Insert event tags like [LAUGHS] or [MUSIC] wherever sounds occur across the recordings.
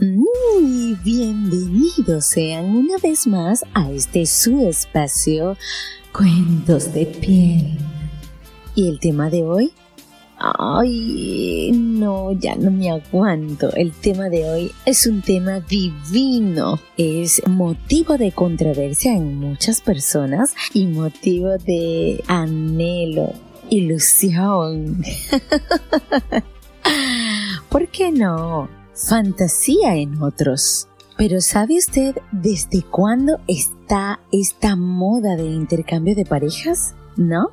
Muy bienvenidos sean una vez más a este su espacio Cuentos de piel. ¿Y el tema de hoy? Ay, no, ya no me aguanto. El tema de hoy es un tema divino. Es motivo de controversia en muchas personas y motivo de anhelo, ilusión. [LAUGHS] ¿Por qué no? Fantasía en otros. Pero ¿sabe usted desde cuándo está esta moda de intercambio de parejas? ¿No?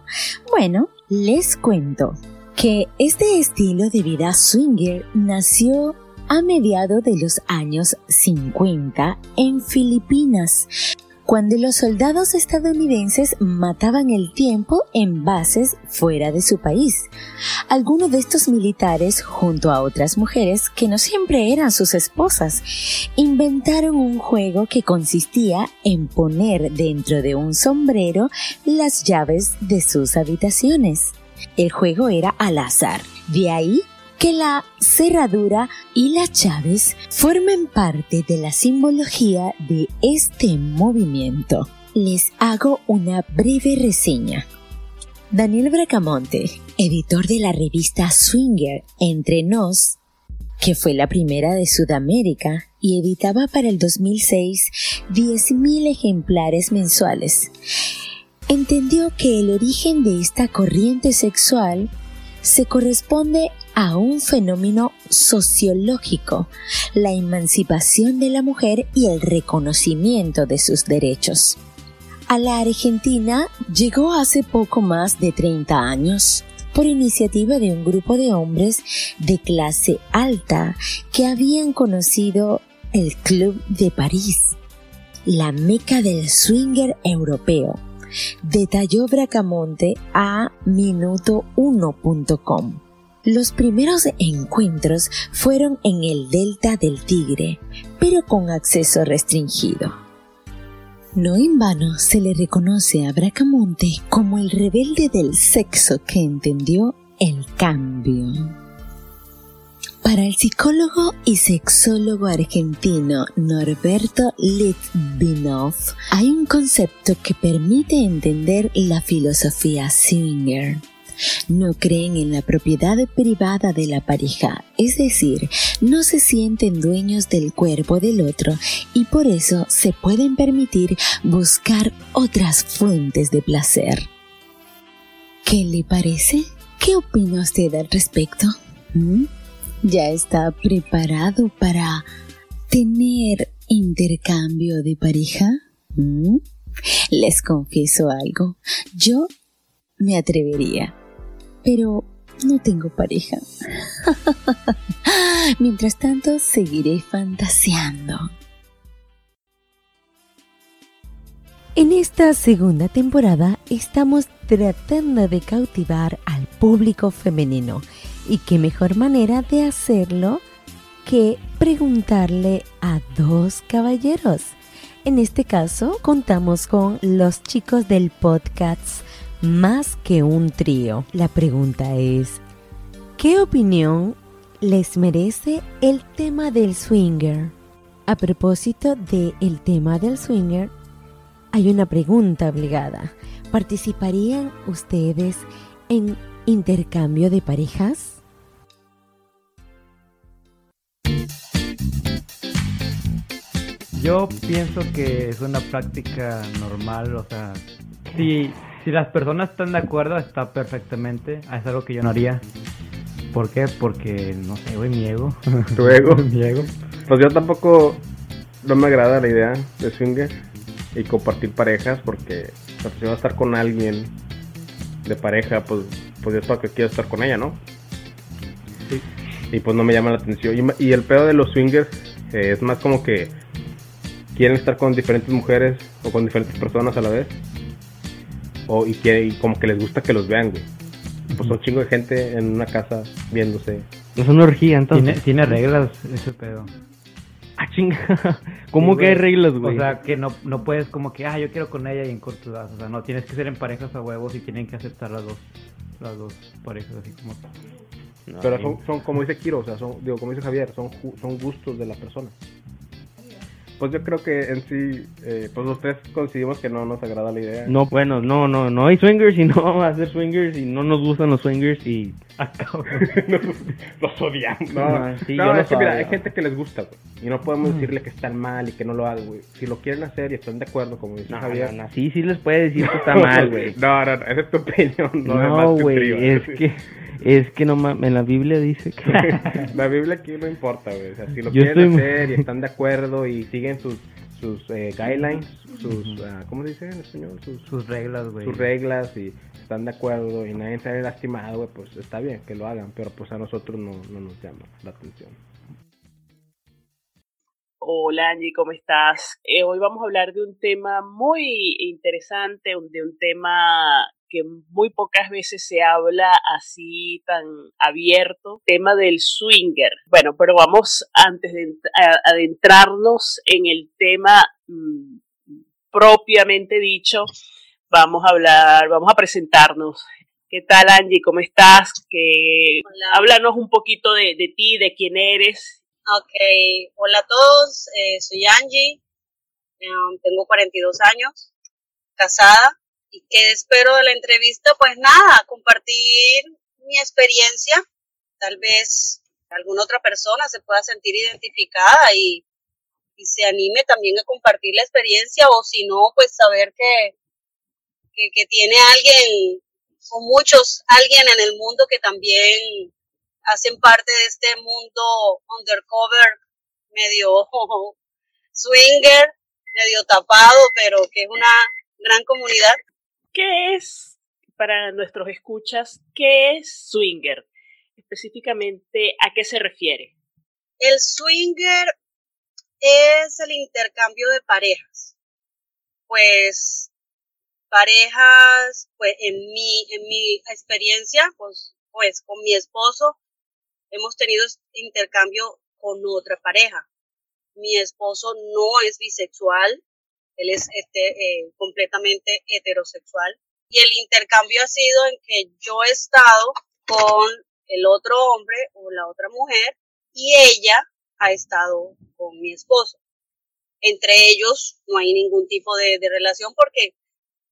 Bueno, les cuento que este estilo de vida swinger nació a mediados de los años 50 en Filipinas, cuando los soldados estadounidenses mataban el tiempo en bases fuera de su país. Algunos de estos militares, junto a otras mujeres que no siempre eran sus esposas, inventaron un juego que consistía en poner dentro de un sombrero las llaves de sus habitaciones. El juego era al azar. De ahí que la cerradura y las llaves formen parte de la simbología de este movimiento. Les hago una breve reseña. Daniel Bracamonte, editor de la revista Swinger Entre Nos, que fue la primera de Sudamérica y editaba para el 2006 10.000 ejemplares mensuales, entendió que el origen de esta corriente sexual se corresponde a un fenómeno sociológico, la emancipación de la mujer y el reconocimiento de sus derechos. A la Argentina llegó hace poco más de 30 años por iniciativa de un grupo de hombres de clase alta que habían conocido el Club de París, la meca del swinger europeo detalló Bracamonte a minuto1.com. Los primeros encuentros fueron en el delta del Tigre, pero con acceso restringido. No en vano se le reconoce a Bracamonte como el rebelde del sexo que entendió el cambio. Para el psicólogo y sexólogo argentino Norberto Litvinov, hay un concepto que permite entender la filosofía swinger. No creen en la propiedad privada de la pareja, es decir, no se sienten dueños del cuerpo del otro y por eso se pueden permitir buscar otras fuentes de placer. ¿Qué le parece? ¿Qué opina usted al respecto? ¿Mm? ya está preparado para tener intercambio de pareja? ¿Mm? Les confieso algo, yo me atrevería, pero no tengo pareja. [LAUGHS] Mientras tanto, seguiré fantaseando. En esta segunda temporada estamos tratando de cautivar al público femenino y qué mejor manera de hacerlo que preguntarle a dos caballeros. En este caso, contamos con los chicos del podcast Más que un trío. La pregunta es, ¿qué opinión les merece el tema del swinger? A propósito del tema del swinger, hay una pregunta obligada. ¿Participarían ustedes en intercambio de parejas? Yo pienso que es una práctica normal, o sea, si, si las personas están de acuerdo, está perfectamente. Es algo que yo no haría. ¿Por qué? Porque, no sé, güey, mi ego. [LAUGHS] ¿Tu ego? [LAUGHS] mi ego. Pues yo tampoco no me agrada la idea de swinger y compartir parejas porque pues, si va a estar con alguien de pareja, pues, pues es para que quiero estar con ella, ¿no? Sí. Y pues no me llama la atención. Y, y el pedo de los swingers eh, es más como que quieren estar con diferentes mujeres o con diferentes personas a la vez. O, y, que, y como que les gusta que los vean, güey. Pues son chingo de gente en una casa viéndose. Es una orgía, entonces. Tiene, tiene reglas ese pedo. Ah, chinga. [LAUGHS] ¿Cómo Sí, que hay reglas, güey? O sea, que no, no puedes como que, ah, yo quiero con ella y en corto das. O sea, no, tienes que ser en parejas a huevos y tienen que aceptar las dos, las dos parejas así como Pero son, son, como dice Kiro, o sea, son, digo, como dice Javier, son, son gustos de la persona pues yo creo que en sí, eh, pues los tres coincidimos que no nos agrada la idea. No, bueno, no, no, no hay swingers y no [LAUGHS] vamos a hacer swingers y no nos gustan los swingers y [LAUGHS] acabo. [LAUGHS] los odiamos. No, no, sí, no es que mira, hay gente que les gusta, güey, y no podemos decirle que están mal y que no lo hagan, güey. Si lo quieren hacer y están de acuerdo, como dice Javier. No, sí, sí les puede decir que está mal, güey. no, no, no, esa es tu opinión, no, no güey, es que es que no en la Biblia dice que... [LAUGHS] la Biblia aquí no importa, güey. O sea, si lo quieren hacer y están de acuerdo y siguen sus, sus eh, guidelines, sus... Ah, ¿Cómo se dice en español? Sus, sus reglas, güey. Sus reglas y están de acuerdo y nadie sale lastimado, güey, pues está bien que lo hagan, pero pues a nosotros no, no nos llama la atención. Hola Angie, ¿cómo estás? Eh, hoy vamos a hablar de un tema muy interesante, de un tema que muy pocas veces se habla así tan abierto, tema del swinger. Bueno, pero vamos antes de adentrarnos en el tema mm, propiamente dicho, vamos a hablar, vamos a presentarnos. ¿Qué tal Angie? ¿Cómo estás? Que háblanos un poquito de, ti, de quién eres. Ok, hola a todos, eh, soy Angie, em, tengo 42 años, casada, ¿Y qué espero de la entrevista? Pues nada, compartir mi experiencia. Tal vez alguna otra persona se pueda sentir identificada y, y se anime también a compartir la experiencia o si no, pues saber que, que, que tiene alguien o muchos, alguien en el mundo que también hacen parte de este mundo undercover, medio [LAUGHS] swinger, medio tapado, pero que es una gran comunidad ¿Qué es, para nuestros escuchas, qué es swinger? Específicamente, ¿a qué se refiere? El swinger es el intercambio de parejas. Pues parejas, pues en mi, en mi experiencia, pues, pues con mi esposo hemos tenido intercambio con otra pareja. Mi esposo no es bisexual, él es este, eh, completamente heterosexual. Y el intercambio ha sido en que yo he estado con el otro hombre o la otra mujer y ella ha estado con mi esposo. Entre ellos no hay ningún tipo de, de relación porque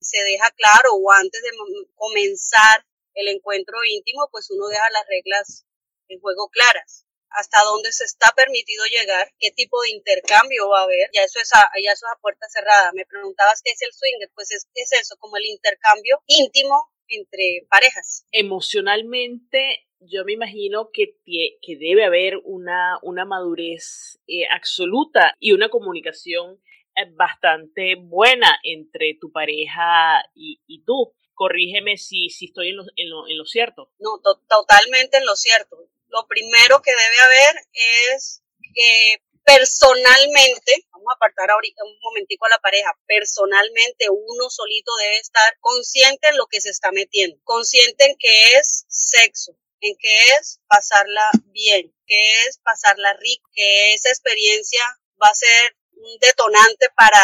se deja claro o antes de comenzar el encuentro íntimo, pues uno deja las reglas en juego claras hasta dónde se está permitido llegar, qué tipo de intercambio va a haber, ya eso es a, ya eso es a puerta cerrada. Me preguntabas qué es el swinger, pues es, es eso, como el intercambio íntimo entre parejas. Emocionalmente, yo me imagino que, que debe haber una, una madurez eh, absoluta y una comunicación eh, bastante buena entre tu pareja y, y tú. Corrígeme si, si estoy en lo, en lo, en lo cierto. No, totalmente en lo cierto lo primero que debe haber es que personalmente, vamos a apartar ahorita un momentico a la pareja, personalmente uno solito debe estar consciente en lo que se está metiendo, consciente en que es sexo, en que es pasarla bien, que es pasarla rico, que esa experiencia va a ser un detonante para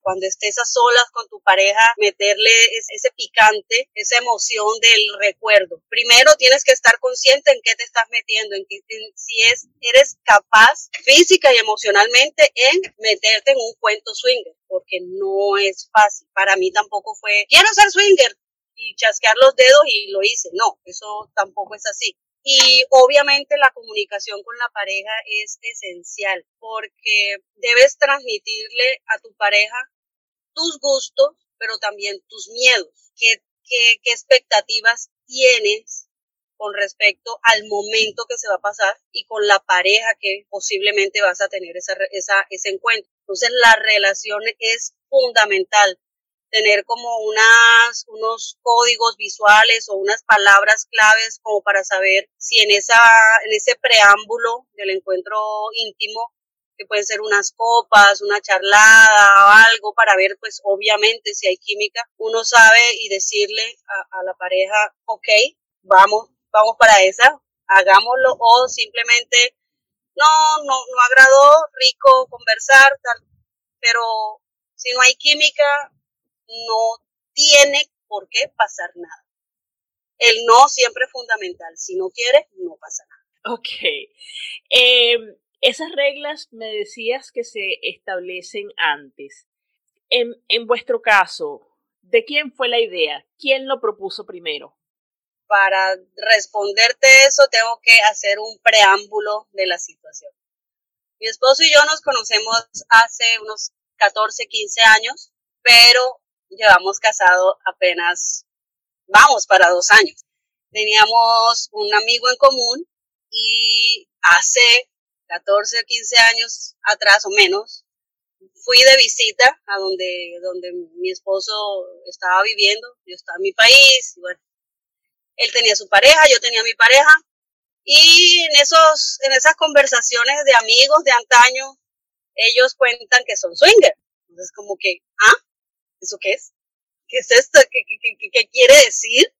cuando estés a solas con tu pareja, meterle ese picante, esa emoción del recuerdo. Primero tienes que estar consciente en qué te estás metiendo, en, si es, eres capaz física y emocionalmente en meterte en un cuento swinger, porque no es fácil. Para mí tampoco fue, quiero ser swinger, y chasquear los dedos y lo hice. No, eso tampoco es así. Y obviamente la comunicación con la pareja es esencial porque debes transmitirle a tu pareja tus gustos, pero también tus miedos. ¿Qué, qué, qué expectativas tienes con respecto al momento que se va a pasar y con la pareja que posiblemente vas a tener esa, esa, ese encuentro? Entonces la relación es fundamental tener como unas, unos códigos visuales o unas palabras claves como para saber si en esa, en ese preámbulo del encuentro íntimo, que pueden ser unas copas, una charlada o algo para ver, pues obviamente si hay química, uno sabe y decirle a, la pareja, ok, vamos, vamos para esa, hagámoslo o simplemente no, no, no agradó, rico conversar, tal, pero si no hay química, no tiene por qué pasar nada. el no siempre es fundamental. Si no quiere, no pasa nada. Ok. Em, esas reglas me decías que se establecen antes. En, en vuestro caso, ¿de quién fue la idea? ¿Quién lo propuso primero? Para responderte eso, tengo que hacer un preámbulo de la situación. Mi esposo y yo nos conocemos hace unos 14, 15 años, pero llevamos casado apenas, vamos para dos años. Teníamos un amigo en común y hace 14 o 15 años atrás o menos, fui de visita a donde, donde mi esposo estaba viviendo, yo estaba en mi país, bueno, él tenía su pareja, yo tenía mi pareja, y en, esos, en esas conversaciones de amigos de antaño, ellos cuentan que son swingers. Entonces, como que, ¿ah? ¿Eso qué es? ¿Qué es esto? ¿Qué, qué, qué, quiere decir?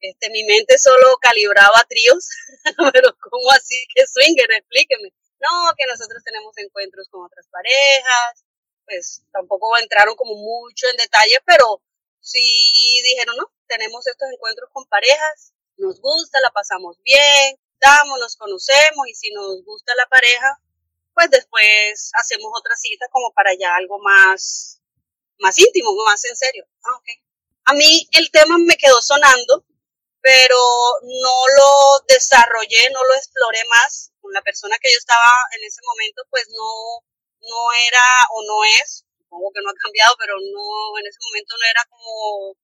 Este, mi mente solo calibraba tríos, [LAUGHS] pero ¿cómo así que swinger? Explíqueme. No, que nosotros tenemos encuentros con otras parejas, pues tampoco entraron como mucho en detalle, pero sí dijeron, no, tenemos estos encuentros con parejas, nos gusta, la pasamos bien, damos, nos conocemos y si nos gusta la pareja, pues después hacemos otra cita como para ya algo más, más íntimo, más en serio. Ah, okay. A mí el tema me quedó sonando, pero no lo desarrollé, no lo exploré más. Con la persona que yo estaba en ese momento, pues no, no era o no es, supongo que no ha cambiado, pero no, en ese momento no era como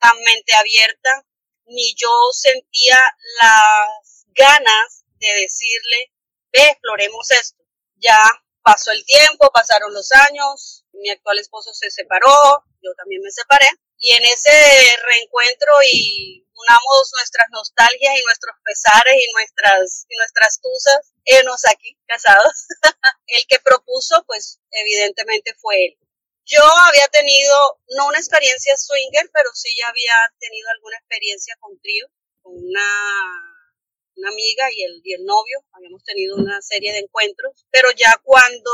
tan mente abierta, ni yo sentía las ganas de decirle, ve, exploremos esto. Ya pasó el tiempo, pasaron los años, mi actual esposo se separó, yo también me separé, y en ese reencuentro y unamos nuestras nostalgias y nuestros pesares y nuestras, y nuestras tusas, enos aquí, casados. [LAUGHS] el que propuso, pues evidentemente fue él. Yo había tenido, no una experiencia swinger, pero sí ya había tenido alguna experiencia con trío, con una una amiga y el, y el novio, habíamos tenido una serie de encuentros, pero ya cuando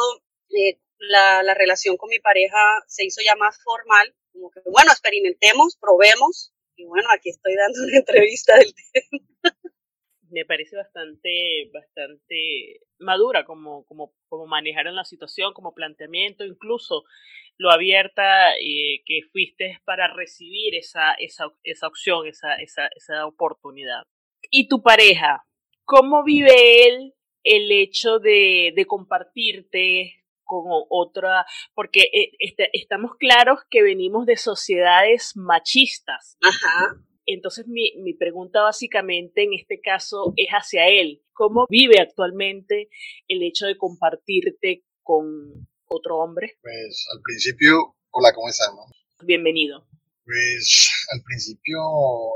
eh, la, la, relación con mi pareja se hizo ya más formal, como que bueno, experimentemos, probemos, y bueno, aquí estoy dando una entrevista del tema. Me parece bastante, bastante madura como, como, como manejaron la situación, como planteamiento, incluso lo abierta eh, que fuiste para recibir esa, esa, esa opción, esa, esa, esa oportunidad y tu pareja, ¿cómo vive él el hecho de, de compartirte con otra? Porque eh, este, estamos claros que venimos de sociedades machistas. Ajá. Entonces mi, mi pregunta básicamente en este caso es hacia él. ¿Cómo vive actualmente el hecho de compartirte con otro hombre? Pues al principio, hola, ¿cómo estamos? Bienvenido. Pues al principio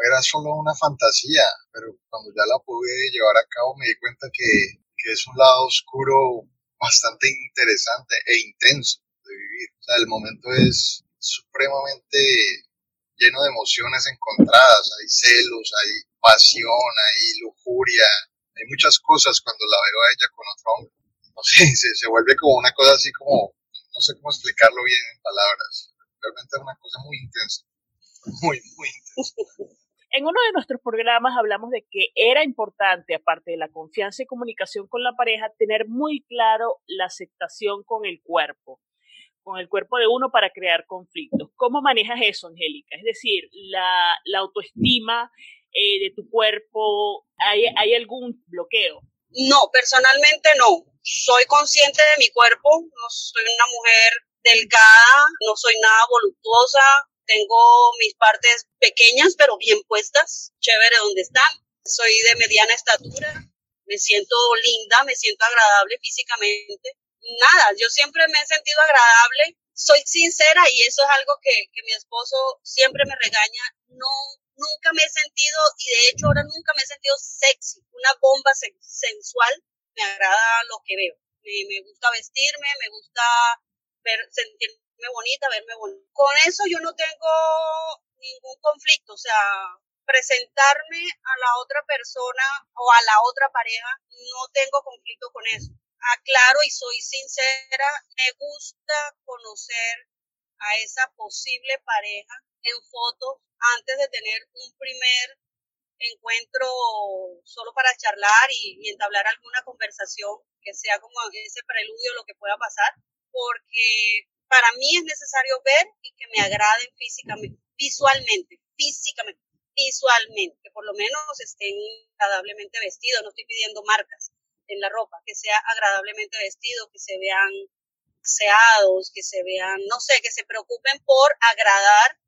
era solo una fantasía, pero cuando ya la pude llevar a cabo me di cuenta que, que es un lado oscuro bastante interesante e intenso de vivir. O sea, el momento es supremamente lleno de emociones encontradas, hay celos, hay pasión, hay lujuria, hay muchas cosas cuando la veo a ella con otro hombre. No sé, [LAUGHS] se, se vuelve como una cosa así como, no sé cómo explicarlo bien en palabras. Realmente es una cosa muy intensa muy, muy [LAUGHS] En uno de nuestros programas hablamos de que era importante, aparte de la confianza y comunicación con la pareja, tener muy claro la aceptación con el cuerpo, con el cuerpo de uno para crear conflictos. ¿Cómo manejas eso, Angélica? Es decir, la, la autoestima eh, de tu cuerpo, ¿hay, ¿hay algún bloqueo? No, personalmente no. Soy consciente de mi cuerpo, no soy una mujer delgada, no soy nada voluptuosa, tengo mis partes pequeñas pero bien puestas, chévere donde están. Soy de mediana estatura, me siento linda, me siento agradable físicamente. Nada, yo siempre me he sentido agradable, soy sincera y eso es algo que, que mi esposo siempre me regaña. No, nunca me he sentido, y de hecho ahora nunca me he sentido sexy, una bomba sensual, me agrada lo que veo. Me, me gusta vestirme, me gusta ver, sentir, bonita, verme bonita. Con eso yo no tengo ningún conflicto, o sea, presentarme a la otra persona o a la otra pareja, no tengo conflicto con eso. Aclaro y soy sincera, me gusta conocer a esa posible pareja en fotos antes de tener un primer encuentro solo para charlar y, y entablar alguna conversación que sea como ese preludio lo que pueda pasar, porque para mí es necesario ver y que me agraden físicamente, visualmente, físicamente, visualmente, que por lo menos estén agradablemente vestidos, no estoy pidiendo marcas en la ropa, que sea agradablemente vestido, que se vean aseados, que se vean, no sé, que se preocupen por agradar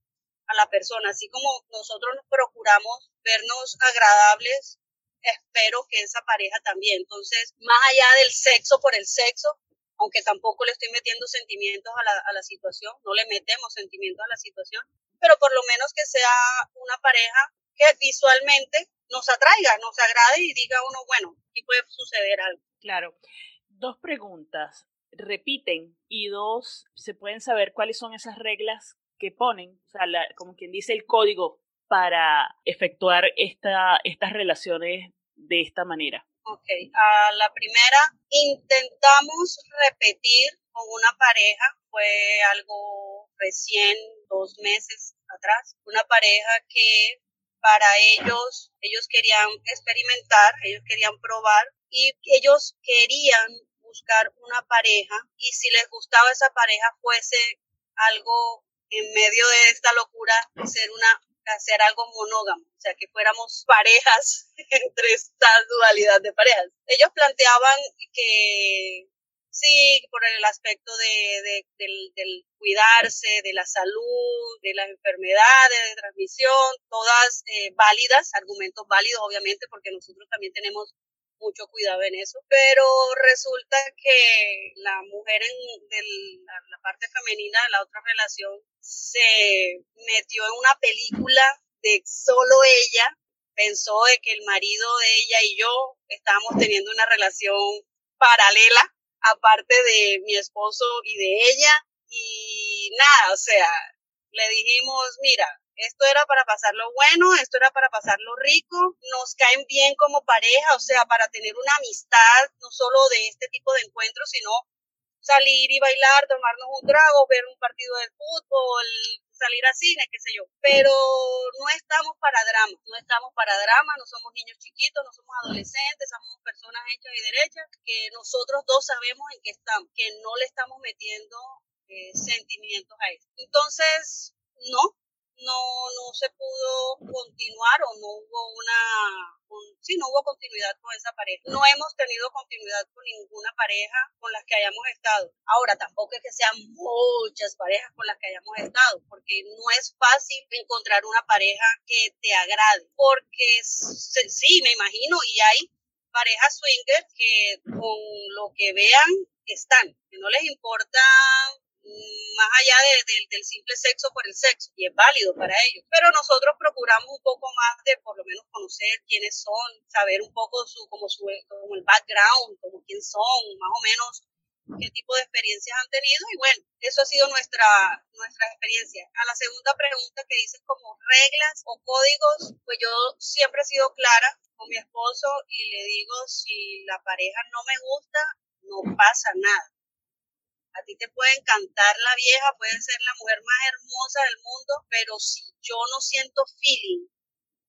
a la persona, así como nosotros nos procuramos vernos agradables, espero que esa pareja también. Entonces, más allá del sexo por el sexo, aunque tampoco le estoy metiendo sentimientos a la, a la situación, no le metemos sentimientos a la situación, pero por lo menos que sea una pareja que visualmente nos atraiga, nos agrade y diga uno, bueno, aquí puede suceder algo. Claro. Dos preguntas. Repiten y dos, se pueden saber cuáles son esas reglas que ponen, o sea, como quien dice el código para efectuar esta, estas relaciones de esta manera. Ok, a la primera intentamos repetir con una pareja, fue algo recién, dos meses atrás, una pareja que para ellos, ellos querían experimentar, ellos querían probar y ellos querían buscar una pareja y si les gustaba esa pareja fuese algo en medio de esta locura, ser una hacer algo monógamo, o sea, que fuéramos parejas [LAUGHS] entre esta dualidad de parejas. Ellos planteaban que sí, por el aspecto de, del, cuidarse, de la salud, de las enfermedades de transmisión, todas eh, válidas, argumentos válidos obviamente, porque nosotros también tenemos mucho cuidado en eso, pero resulta que la mujer en de la, parte femenina de la otra relación se metió en una película de solo ella, pensó de que el marido de ella y yo estábamos teniendo una relación paralela, aparte de mi esposo y de ella, y nada, o sea, le dijimos, mira, esto era para pasarlo bueno, esto era para pasarlo rico, nos caen bien como pareja, o sea, para tener una amistad, no solo de este tipo de encuentros, sino salir y bailar, tomarnos un trago, ver un partido de fútbol, salir a cine, qué sé yo. Pero no estamos para drama, no estamos para drama, no somos niños chiquitos, no somos adolescentes, somos personas hechas y derechas, que nosotros dos sabemos en qué estamos, que no le estamos metiendo eh, sentimientos a eso. Entonces, no, no, no se pudo continuar o no hubo una, sí, no hubo continuidad con esa pareja. No hemos tenido continuidad con ninguna pareja con las que hayamos estado. Ahora, tampoco es que sean muchas parejas con las que hayamos estado, porque no es fácil encontrar una pareja que te agrade, porque sí, me imagino, y hay parejas swingers que con lo que vean están, que no les importa más allá del simple sexo por el sexo, y es válido para ellos. Pero nosotros procuramos un poco más de por lo menos conocer quiénes son, saber un poco su, como, su, como el background, como quién son, más o menos qué tipo de experiencias han tenido y bueno, eso ha sido nuestra, nuestra experiencia. A la segunda pregunta que dices como reglas o códigos, pues yo siempre he sido clara con mi esposo y le digo si la pareja no me gusta, no pasa nada a ti te puede encantar la vieja, puede ser la mujer más hermosa del mundo, pero si yo no siento feeling,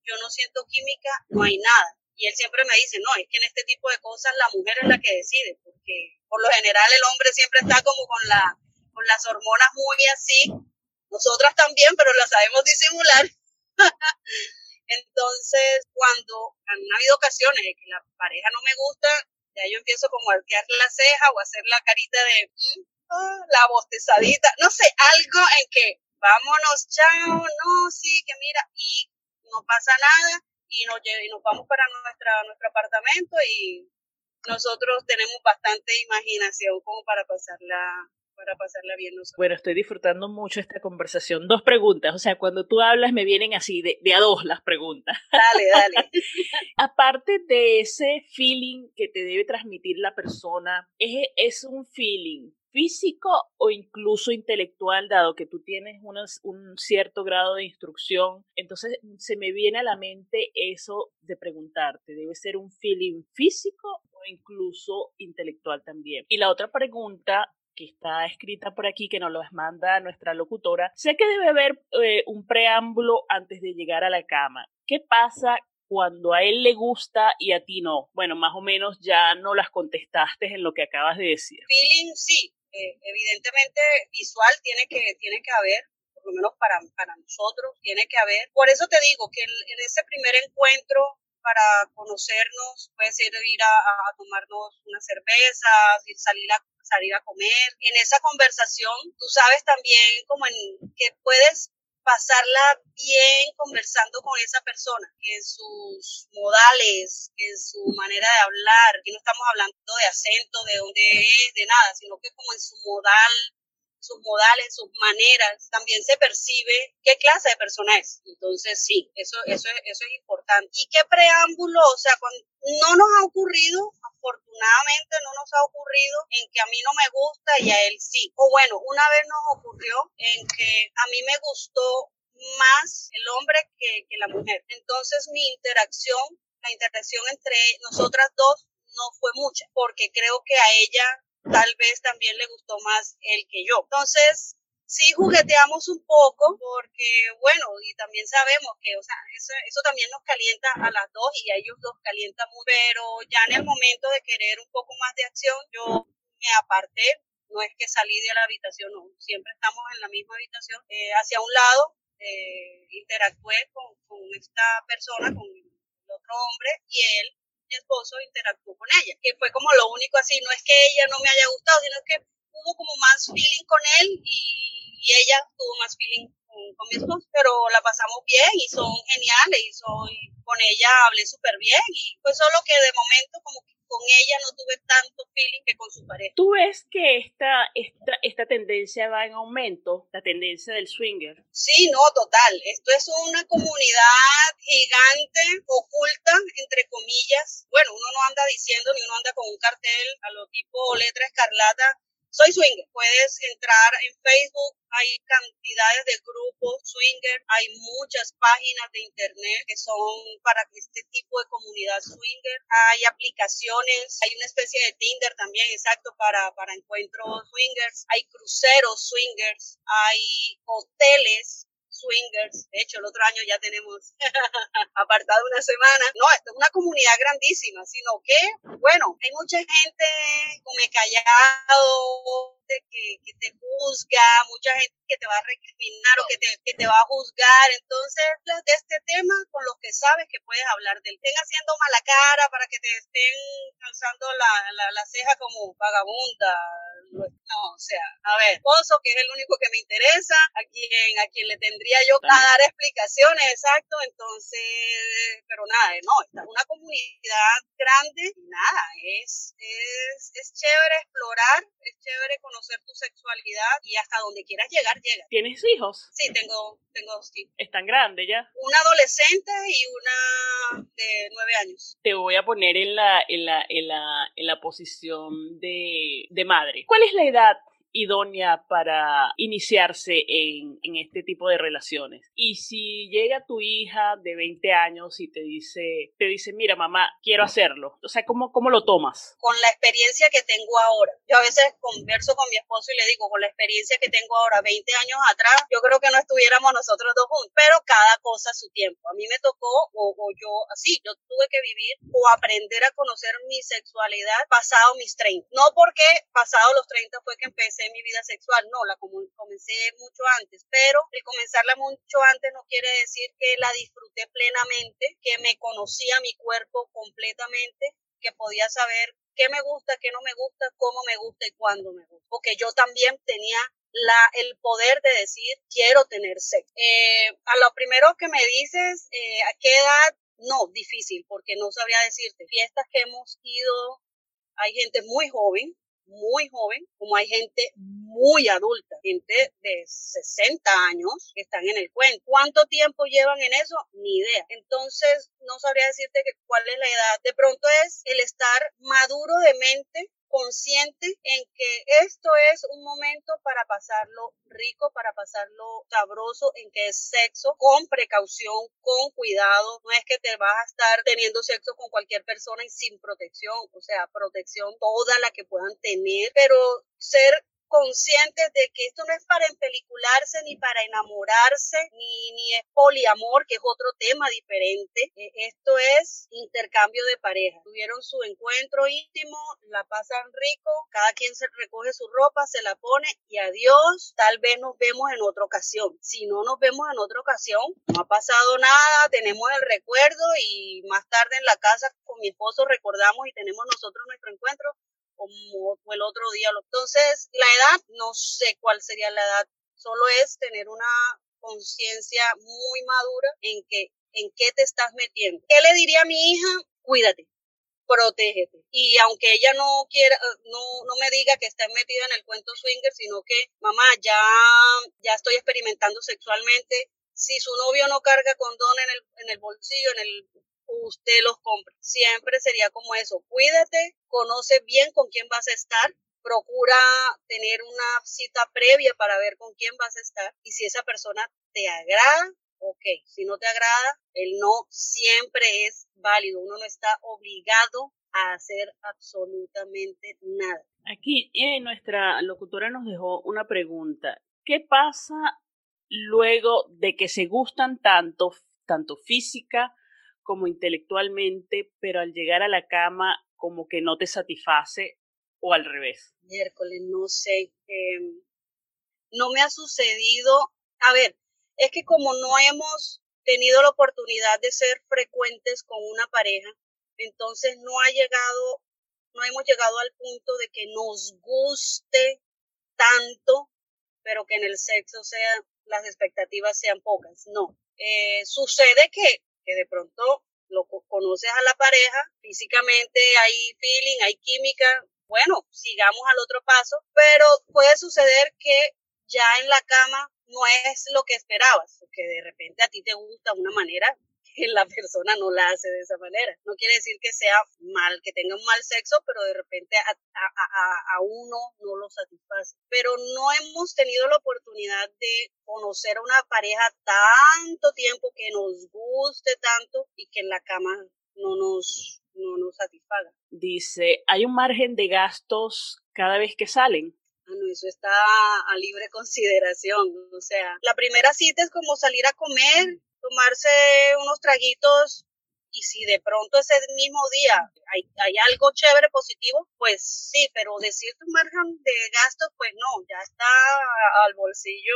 yo no siento química, no hay nada. Y él siempre me dice, no, es que en este tipo de cosas la mujer es la que decide, porque por lo general el hombre siempre está como con, la, con las hormonas muy así, nosotras también, pero las sabemos disimular. [LAUGHS] Entonces, cuando han habido ocasiones en que la pareja no me gusta, ya yo empiezo como a arquear la ceja o hacer la carita de, mm, la bostezadita, no sé, algo en que vámonos, chao, no, sí, que mira, y no pasa nada, y nos, y nos vamos para nuestra, nuestro apartamento y nosotros tenemos bastante imaginación como para pasarla para pasarla bien nosotros. Bueno, estoy disfrutando mucho esta conversación. Dos preguntas, o sea, cuando tú hablas me vienen así de, de a dos las preguntas. Dale, dale. [LAUGHS] Aparte de ese feeling que te debe transmitir la persona, es, es un feeling físico o incluso intelectual, dado que tú tienes un cierto grado de instrucción. Entonces se me viene a la mente eso de preguntarte, ¿debe ser un feeling físico o incluso intelectual también? Y la otra pregunta que está escrita por aquí, que nos lo manda nuestra locutora, sé que debe haber eh, un preámbulo antes de llegar a la cama. ¿Qué pasa cuando a él le gusta y a ti no? Bueno, más o menos ya no las contestaste en lo que acabas de decir. Feeling sí, eh, evidentemente visual tiene que, tiene que haber, por lo menos para, para nosotros, tiene que haber. Por eso te digo que en ese primer encuentro para conocernos, puede ser ir a, tomarnos una cerveza, ir salir a salir a comer. En esa conversación, tú sabes también como en que puedes pasarla bien conversando con esa persona, en sus modales, en su manera de hablar, que no estamos hablando de acento, de dónde es, de nada, sino que como en su modal, sus modales, sus maneras, también se percibe qué clase de persona es. Entonces, sí, eso, eso, eso es importante. ¿Y qué preámbulo? O sea, cuando no nos ha ocurrido, afortunadamente no nos ha ocurrido en que a mí no me gusta y a él sí. O bueno, una vez nos ocurrió en que a mí me gustó más el hombre que la mujer. Entonces mi interacción, la interacción entre nosotras dos no fue mucha, porque creo que a ella tal vez también le gustó más él que yo. Entonces, sí jugueteamos un poco porque, bueno, y también sabemos que, o sea, eso, eso también nos calienta a las dos y a ellos dos calienta muy, pero ya en el momento de querer un poco más de acción, yo me aparté, no es que salí de la habitación, no, siempre estamos en la misma habitación, eh, hacia un lado, eh, interactué con, con esta persona, con el otro hombre, y él mi esposo interactuó con ella, que fue como lo único así, no es que ella no me haya gustado, sino que hubo como más feeling con él y, ella tuvo más feeling con, mi esposo, pero la pasamos bien y son geniales y soy, con ella hablé súper bien y fue solo que de momento como que con ella no tuve tanto feeling que con su pareja. ¿Tú ves que esta, esta, esta tendencia va en aumento, la tendencia del swinger? Sí, no, total. Esto es una comunidad gigante, oculta, entre comillas. Bueno, uno no anda diciendo ni uno anda con un cartel a lo tipo letra escarlata soy swinger. Puedes entrar en Facebook, hay cantidades de grupos swinger, hay muchas páginas de internet que son para este tipo de comunidad swinger. Hay aplicaciones, hay una especie de Tinder también, exacto, para, para encuentros swingers. Hay cruceros swingers, hay hoteles swingers. De hecho, el otro año ya tenemos [LAUGHS] apartado una semana. No, esto es una comunidad grandísima, sino que, bueno, hay mucha gente come callado, que, te juzga, mucha gente que te va a recriminar o que te, que te va a juzgar. Entonces, de este tema con los que sabes que puedes hablar del estén haciendo mala cara para que te estén alzando la, la, la ceja como vagabunda. No, o sea, a ver, esposo, que es el único que me interesa, a quien, a quien le tendría yo a dar explicaciones, exacto. Entonces, pero nada, no, esta es una comunidad grande, nada, es, es, es chévere explorar, es chévere conocer conocer tu sexualidad y hasta donde quieras llegar, llega. ¿Tienes hijos? Sí, tengo, tengo dos hijos. ¿Están grandes ya? Una adolescente y una de nueve años. Te voy a poner en la, en la, en la, en la posición de, de madre. ¿Cuál es la edad idónea para iniciarse en, en, este tipo de relaciones. Y si llega tu hija de 20 años y te dice, te dice, mira mamá, quiero hacerlo, o sea, ¿cómo, cómo lo tomas? Con la experiencia que tengo ahora. Yo a veces converso con mi esposo y le digo, con la experiencia que tengo ahora, 20 años atrás, yo creo que no estuviéramos nosotros dos juntos, pero cada cosa a su tiempo. A mí me tocó, o, o yo, así, yo tuve que vivir o aprender a conocer mi sexualidad pasado mis 30. No porque pasado los 30 fue que empecé mi vida sexual, no, la comencé mucho antes, pero el comenzarla mucho antes no quiere decir que la disfruté plenamente, que me conocía mi cuerpo completamente, que podía saber qué me gusta, qué no me gusta, cómo me gusta y cuándo me gusta, porque yo también tenía la, el poder de decir quiero tener sexo. Eh, a lo primero que me dices, eh, ¿a qué edad? No, difícil, porque no sabría decirte. Fiestas que hemos ido, hay gente muy joven, muy joven, como hay gente muy adulta, gente de 60 años que están en el cuento. ¿Cuánto tiempo llevan en eso? Ni idea. Entonces, no sabría decirte que cuál es la edad. De pronto es el estar maduro de mente consciente en que esto es un momento para pasarlo rico, para pasarlo sabroso, en que es sexo con precaución, con cuidado. No es que te vas a estar teniendo sexo con cualquier persona y sin protección, o sea, protección toda la que puedan tener, pero ser conscientes de que esto no es para empelicularse ni para enamorarse, ni, ni es poliamor, que es otro tema diferente. E, esto es intercambio de pareja. Tuvieron su encuentro íntimo, la pasan rico, cada quien se recoge su ropa, se la pone y adiós. Tal vez nos vemos en otra ocasión. Si no nos vemos en otra ocasión, no ha pasado nada, tenemos el recuerdo y más tarde en la casa con mi esposo recordamos y tenemos nosotros nuestro encuentro como fue el otro día. Entonces, la edad, no sé cuál sería la edad, solo es tener una conciencia muy madura en que en qué te estás metiendo. ¿Qué le diría a mi hija? Cuídate, protégete. Y aunque ella no quiera, no, no me diga que esté metida en el cuento swinger, sino que, mamá, ya, ya estoy experimentando sexualmente. Si su novio no carga condón en el, en el bolsillo, en el usted los compre. Siempre sería como eso. Cuídate, conoce bien con quién vas a estar, procura tener una cita previa para ver con quién vas a estar y si esa persona te agrada, ok. Si no te agrada, el no siempre es válido. Uno no está obligado a hacer absolutamente nada. Aquí eh, nuestra locutora nos dejó una pregunta. ¿Qué pasa luego de que se gustan tanto, tanto física como intelectualmente, pero al llegar a la cama como que no te satisface o al revés? Miércoles, no sé. Em, no me ha sucedido. A ver, es que como no hemos tenido la oportunidad de ser frecuentes con una pareja, entonces no ha llegado, no hemos llegado al punto de que nos guste tanto, pero que en el sexo sea, las expectativas sean pocas. No. Eh, sucede que que de pronto lo conoces a la pareja, físicamente hay feeling, hay química, bueno, sigamos al otro paso, pero puede suceder que ya en la cama no es lo que esperabas, que de repente a ti te gusta una manera la persona no la hace de esa manera. No quiere decir que sea mal, que tenga un mal sexo, pero de repente a, a, a, uno no lo satisface. Pero no hemos tenido la oportunidad de conocer a una pareja tanto tiempo que nos guste tanto y que en la cama no nos, no nos satisfaga. Dice, ¿hay un margen de gastos cada vez que salen? Ah, no, eso está a libre consideración. O sea, la primera cita es como salir a comer tomarse unos traguitos y si de pronto ese mismo día hay, algo chévere, positivo, pues sí, pero decir tu margen de gasto, pues no, ya está al bolsillo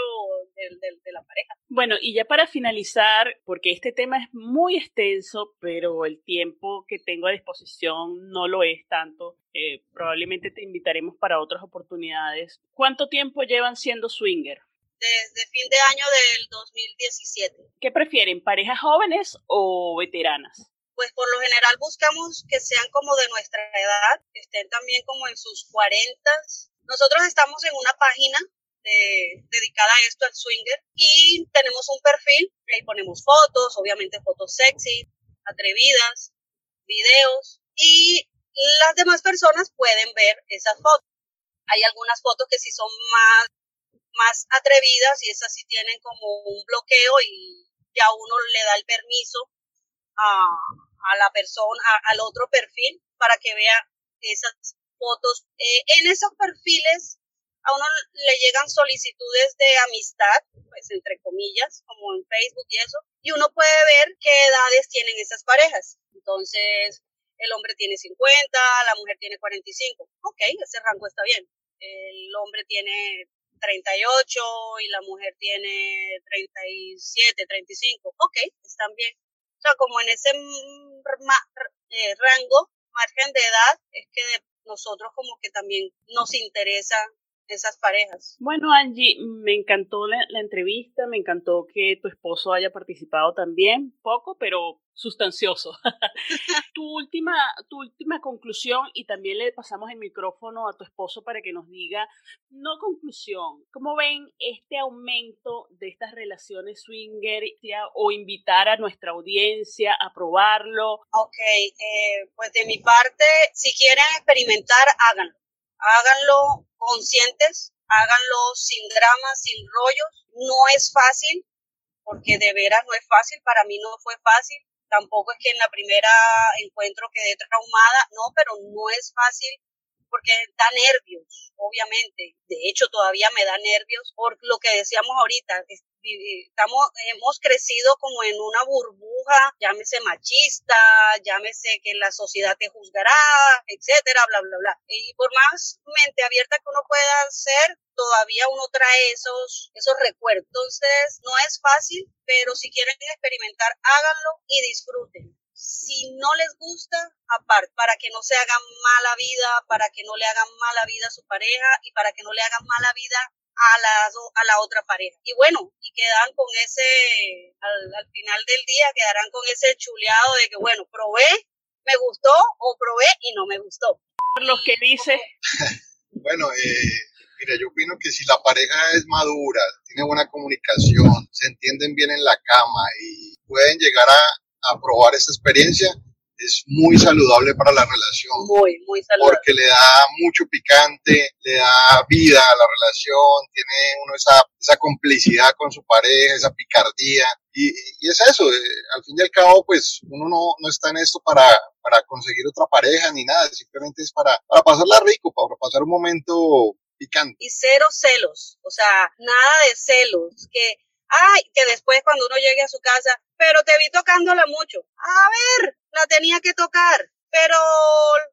del, de la pareja. Bueno, y ya para finalizar, porque este tema es muy extenso, pero el tiempo que tengo a disposición no lo es tanto, eh, probablemente te invitaremos para otras oportunidades. ¿Cuánto tiempo llevan siendo swinger? Desde fin de año del 2017. ¿Qué prefieren, parejas jóvenes o veteranas? Pues por lo general buscamos que sean como de nuestra edad, que estén también como en sus 40. Nosotros estamos en una página dedicada a esto, al swinger, y tenemos un perfil, ahí ponemos fotos, obviamente fotos sexy, atrevidas, videos, y las demás personas pueden ver esas fotos. Hay algunas fotos que sí son más más atrevidas y esas sí tienen como un bloqueo y ya uno le da el permiso a, a la persona, al otro perfil para que vea esas fotos. Eh, en esos perfiles a uno le llegan solicitudes de amistad, pues entre comillas, como en Facebook y eso, y uno puede ver qué edades tienen esas parejas. Entonces, el hombre tiene 50, la mujer tiene 45. Ok, ese rango está bien. El hombre tiene 38 y la mujer tiene 37, 35. Ok, están bien. O sea, como en ese eh, rango, margen de edad, es que nosotros como que también nos interesa esas parejas. Bueno, Angie, me encantó la, entrevista, me encantó que tu esposo haya participado también, poco, pero sustancioso. [LAUGHS] tu, última, tu última conclusión, y también le pasamos el micrófono a tu esposo para que nos diga, no conclusión, ¿cómo ven este aumento de estas relaciones swinger o invitar a nuestra audiencia a probarlo? Ok, eh, pues de mi parte, si quieren experimentar, háganlo háganlo conscientes, háganlo sin dramas, sin rollos. No es fácil, porque de veras no es fácil, para mí no fue fácil. Tampoco es que en la primera encuentro quedé traumada, no, pero no es fácil porque da nervios, obviamente. De hecho, todavía me da nervios por lo que decíamos ahorita. Estamos, hemos crecido como en una burbuja, llámese machista, llámese que la sociedad te juzgará, etcétera, bla, bla, bla. Y por más mente abierta que uno pueda ser, todavía uno trae esos, esos recuerdos. Entonces, no es fácil, pero si quieren experimentar, háganlo y disfruten si no les gusta, aparte, para que no se hagan mala vida, para que no le hagan mala vida a su pareja y para que no le hagan mala vida a la, a la otra pareja. Y bueno, y quedan con ese, al, final del día, quedarán con ese chuleado de que, bueno, probé, me gustó o probé y no me gustó. Lo que dice. [LAUGHS] bueno, eh, mira, yo opino que si la pareja es madura, tiene buena comunicación, se entienden bien en la cama y pueden llegar a, a probar esta experiencia es muy saludable para la relación. Muy, muy saludable. Porque le da mucho picante, le da vida a la relación, tiene uno esa, esa complicidad con su pareja, esa picardía. Y, y es eso, eh, al fin y al cabo, pues uno no, no está en esto para, para conseguir otra pareja ni nada, simplemente es para, para pasarla rico, para pasar un momento picante. Y cero celos, o sea, nada de celos, que Ay, que después cuando uno llegue a su casa, pero te vi tocándola mucho. A ver, la tenía que tocar, pero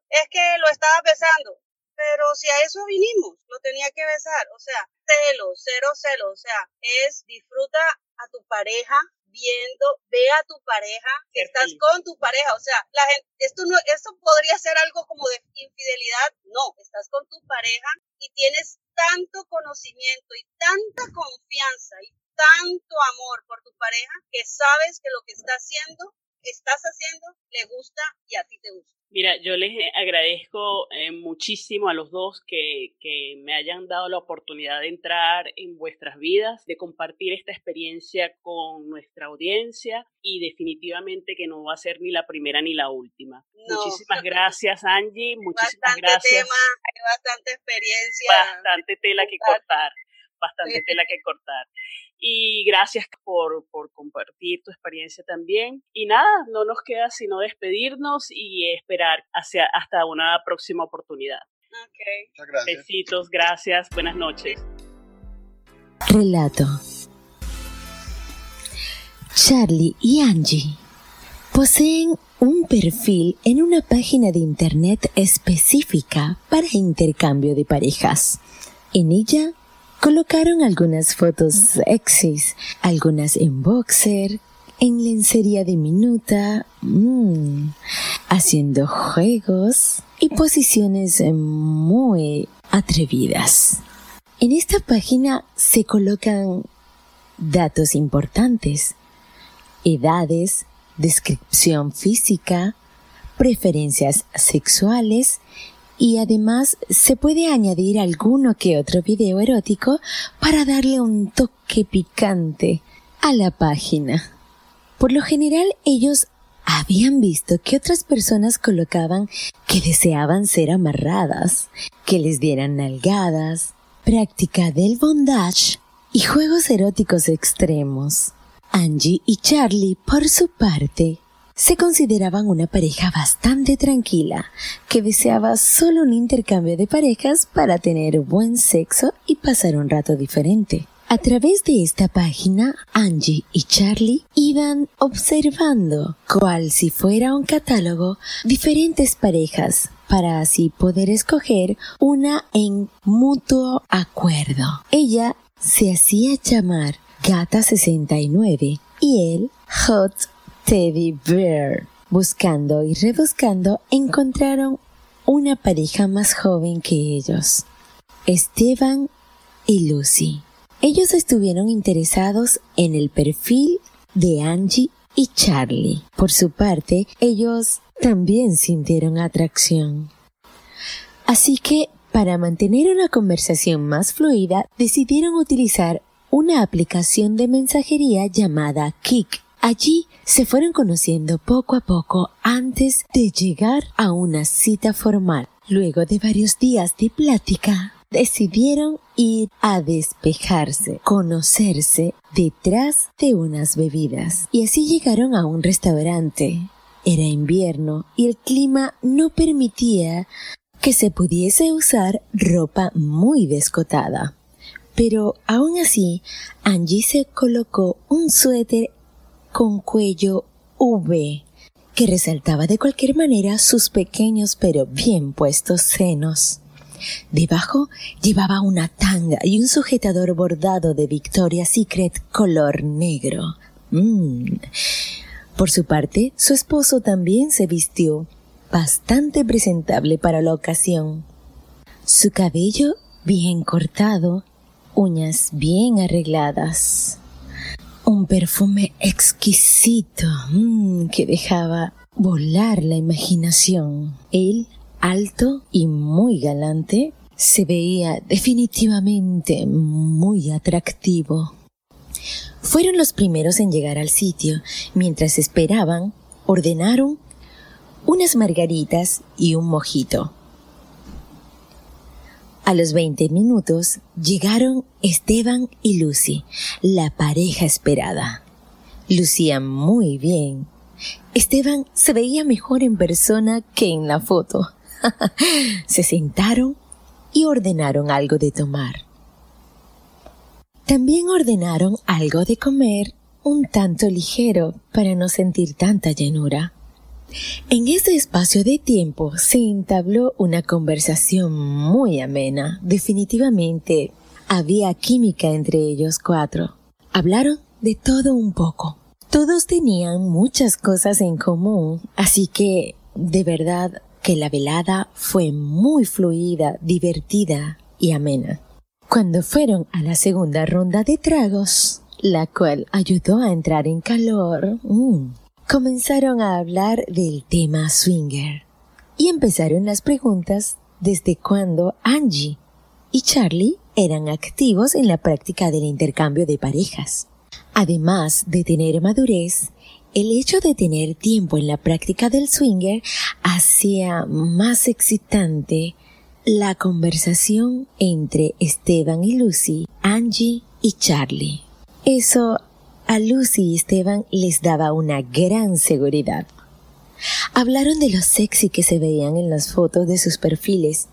es que lo estaba besando. Pero si a eso vinimos, lo tenía que besar. O sea, celo, cero celo. O sea, es disfruta a tu pareja viendo, ve a tu pareja, que estás con tu pareja. O sea, la gente, esto no, esto podría ser algo como de infidelidad. No, estás con tu pareja y tienes tanto conocimiento y tanta confianza y tanto amor por tu pareja que sabes que lo que está haciendo, estás haciendo, le gusta y a ti te gusta. Mira, yo les agradezco eh, muchísimo a los dos que, que, me hayan dado la oportunidad de entrar en vuestras vidas, de compartir esta experiencia con nuestra audiencia y definitivamente que no va a ser ni la primera ni la última. Muchísimas [LAUGHS] gracias Angie, muchísimas bastante gracias. Tema, hay bastante experiencia. Bastante tela que cortar, bastante tela que cortar. Y gracias por, por, compartir tu experiencia también. Y nada, no nos queda sino despedirnos y esperar hacia, hasta una próxima oportunidad. Okay. Muchas gracias. Besitos, gracias, buenas noches. Relato. Charlie y Angie poseen un perfil en una página de internet específica para intercambio de parejas. En ella Colocaron algunas fotos sexys, algunas en boxer, en lencería diminuta, mmm, haciendo juegos y posiciones muy atrevidas. En esta página se colocan datos importantes, edades, descripción física, preferencias sexuales y además se puede añadir alguno que otro video erótico para darle un toque picante a la página. Por lo general ellos habían visto que otras personas colocaban que deseaban ser amarradas, que les dieran nalgadas, práctica del bondage y juegos eróticos extremos. Angie y Charlie, por su parte, se consideraban una pareja bastante tranquila, que deseaba solo un intercambio de parejas para tener buen sexo y pasar un rato diferente. A través de esta página, Angie y Charlie iban observando, cual si fuera un catálogo, diferentes parejas para así poder escoger una en mutuo acuerdo. Ella se hacía llamar Gata 69 y él Hot Teddy Bear. Buscando y rebuscando encontraron una pareja más joven que ellos, Esteban y Lucy. Ellos estuvieron interesados en el perfil de Angie y Charlie. Por su parte, ellos también sintieron atracción. Así que, para mantener una conversación más fluida, decidieron utilizar una aplicación de mensajería llamada Kik Allí se fueron conociendo poco a poco antes de llegar a una cita formal. Luego de varios días de plática, decidieron ir a despejarse, conocerse detrás de unas bebidas. Y así llegaron a un restaurante. Era invierno y el clima no permitía que se pudiese usar ropa muy descotada. Pero aún así, Angie se colocó un suéter con cuello V que resaltaba de cualquier manera sus pequeños pero bien puestos senos. Debajo llevaba una tanga y un sujetador bordado de Victoria's Secret color negro. Mm. Por su parte, su esposo también se vistió bastante presentable para la ocasión. Su cabello bien cortado, uñas bien arregladas, un perfume exquisito mm, que dejaba volar la imaginación. Él, alto y muy galante, se veía definitivamente muy atractivo. Fueron los primeros en llegar al sitio. Mientras esperaban, ordenaron unas margaritas y un mojito. A los 20 minutos llegaron Esteban y Lucy, la pareja esperada. Lucían muy bien. Esteban se veía mejor en persona que en la foto. [LAUGHS] se sentaron y ordenaron algo de tomar. También ordenaron algo de comer un tanto ligero para no sentir tanta llenura. En ese espacio de tiempo se entabló una conversación muy amena. Definitivamente había química entre ellos cuatro. Hablaron de todo un poco. Todos tenían muchas cosas en común, así que de verdad que la velada fue muy fluida, divertida y amena. Cuando fueron a la segunda ronda de tragos, la cual ayudó a entrar en calor, mm, comenzaron a hablar del tema swinger y empezaron las preguntas desde cuando Angie y Charlie eran activos en la práctica del intercambio de parejas. Además de tener madurez, el hecho de tener tiempo en la práctica del swinger hacía más excitante la conversación entre Esteban y Lucy, Angie y Charlie. Eso a Lucy y Esteban les daba una gran seguridad. Hablaron de lo sexy que se veían en las fotos de sus perfiles.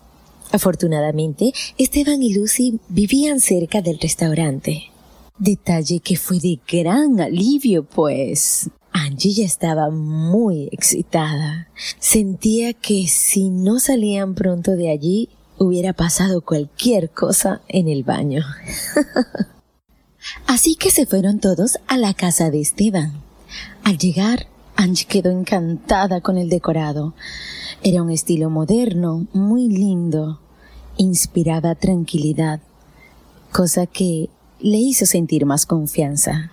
Afortunadamente, Esteban y Lucy vivían cerca del restaurante. Detalle que fue de gran alivio, pues Angie ya estaba muy excitada. Sentía que si no salían pronto de allí, hubiera pasado cualquier cosa en el baño. [LAUGHS] Así que se fueron todos a la casa de Esteban. Al llegar, Angie quedó encantada con el decorado. Era un estilo moderno, muy lindo. Inspiraba tranquilidad, cosa que le hizo sentir más confianza.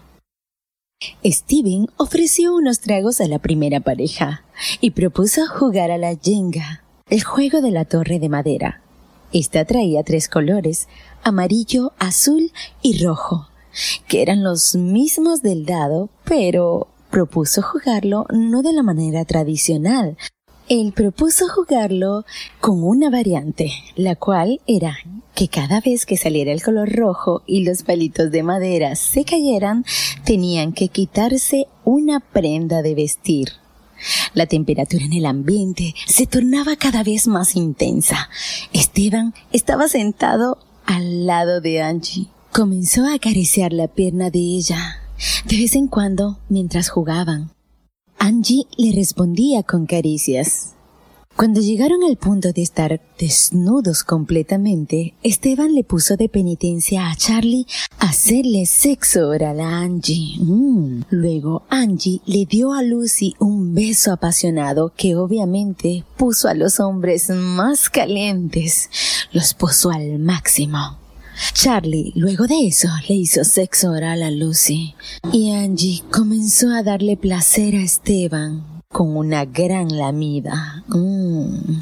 Steven ofreció unos tragos a la primera pareja y propuso jugar a la Jenga, el juego de la torre de madera. Esta traía tres colores, amarillo, azul y rojo que eran los mismos del dado, pero propuso jugarlo no de la manera tradicional. Él propuso jugarlo con una variante, la cual era que cada vez que saliera el color rojo y los palitos de madera se cayeran, tenían que quitarse una prenda de vestir. La temperatura en el ambiente se tornaba cada vez más intensa. Esteban estaba sentado al lado de Angie. Comenzó a acariciar la pierna de ella, de vez en cuando, mientras jugaban. Angie le respondía con caricias. Cuando llegaron al punto de estar desnudos completamente, Esteban le puso de penitencia a Charlie hacerle sexo oral a Angie. Mm. Luego Angie le dio a Lucy un beso apasionado que obviamente puso a los hombres más calientes. Los puso al máximo. Charlie, luego de eso, le hizo sexo oral a Lucy y Angie comenzó a darle placer a Esteban con una gran lamida. Mm.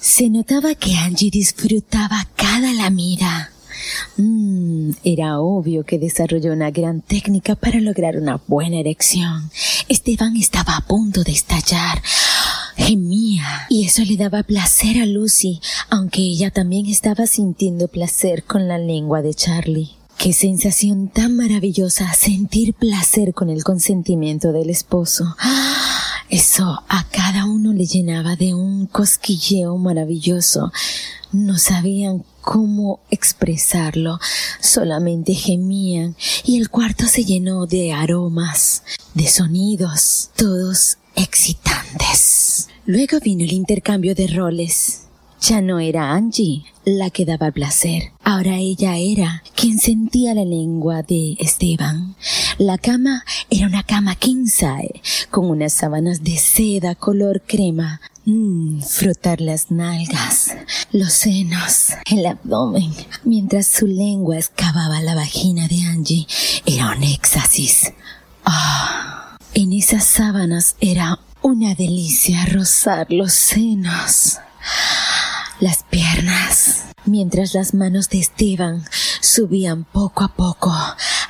Se notaba que Angie disfrutaba cada lamida. Mm, era obvio que desarrolló una gran técnica para lograr una buena erección. Esteban estaba a punto de estallar gemía y eso le daba placer a Lucy, aunque ella también estaba sintiendo placer con la lengua de Charlie. Qué sensación tan maravillosa sentir placer con el consentimiento del esposo. [GASPS] Eso a cada uno le llenaba de un cosquilleo maravilloso. No sabían cómo expresarlo, solamente gemían y el cuarto se llenó de aromas, de sonidos, todos excitantes. Luego vino el intercambio de roles. Ya no era Angie la que daba placer. Ahora ella era quien sentía la lengua de Esteban. La cama era una cama king con unas sábanas de seda color crema. Mmm, frotar las nalgas, los senos, el abdomen, mientras su lengua excavaba la vagina de Angie. Era un éxtasis. Ah, en esas sábanas era una delicia rozar los senos las piernas, mientras las manos de Esteban subían poco a poco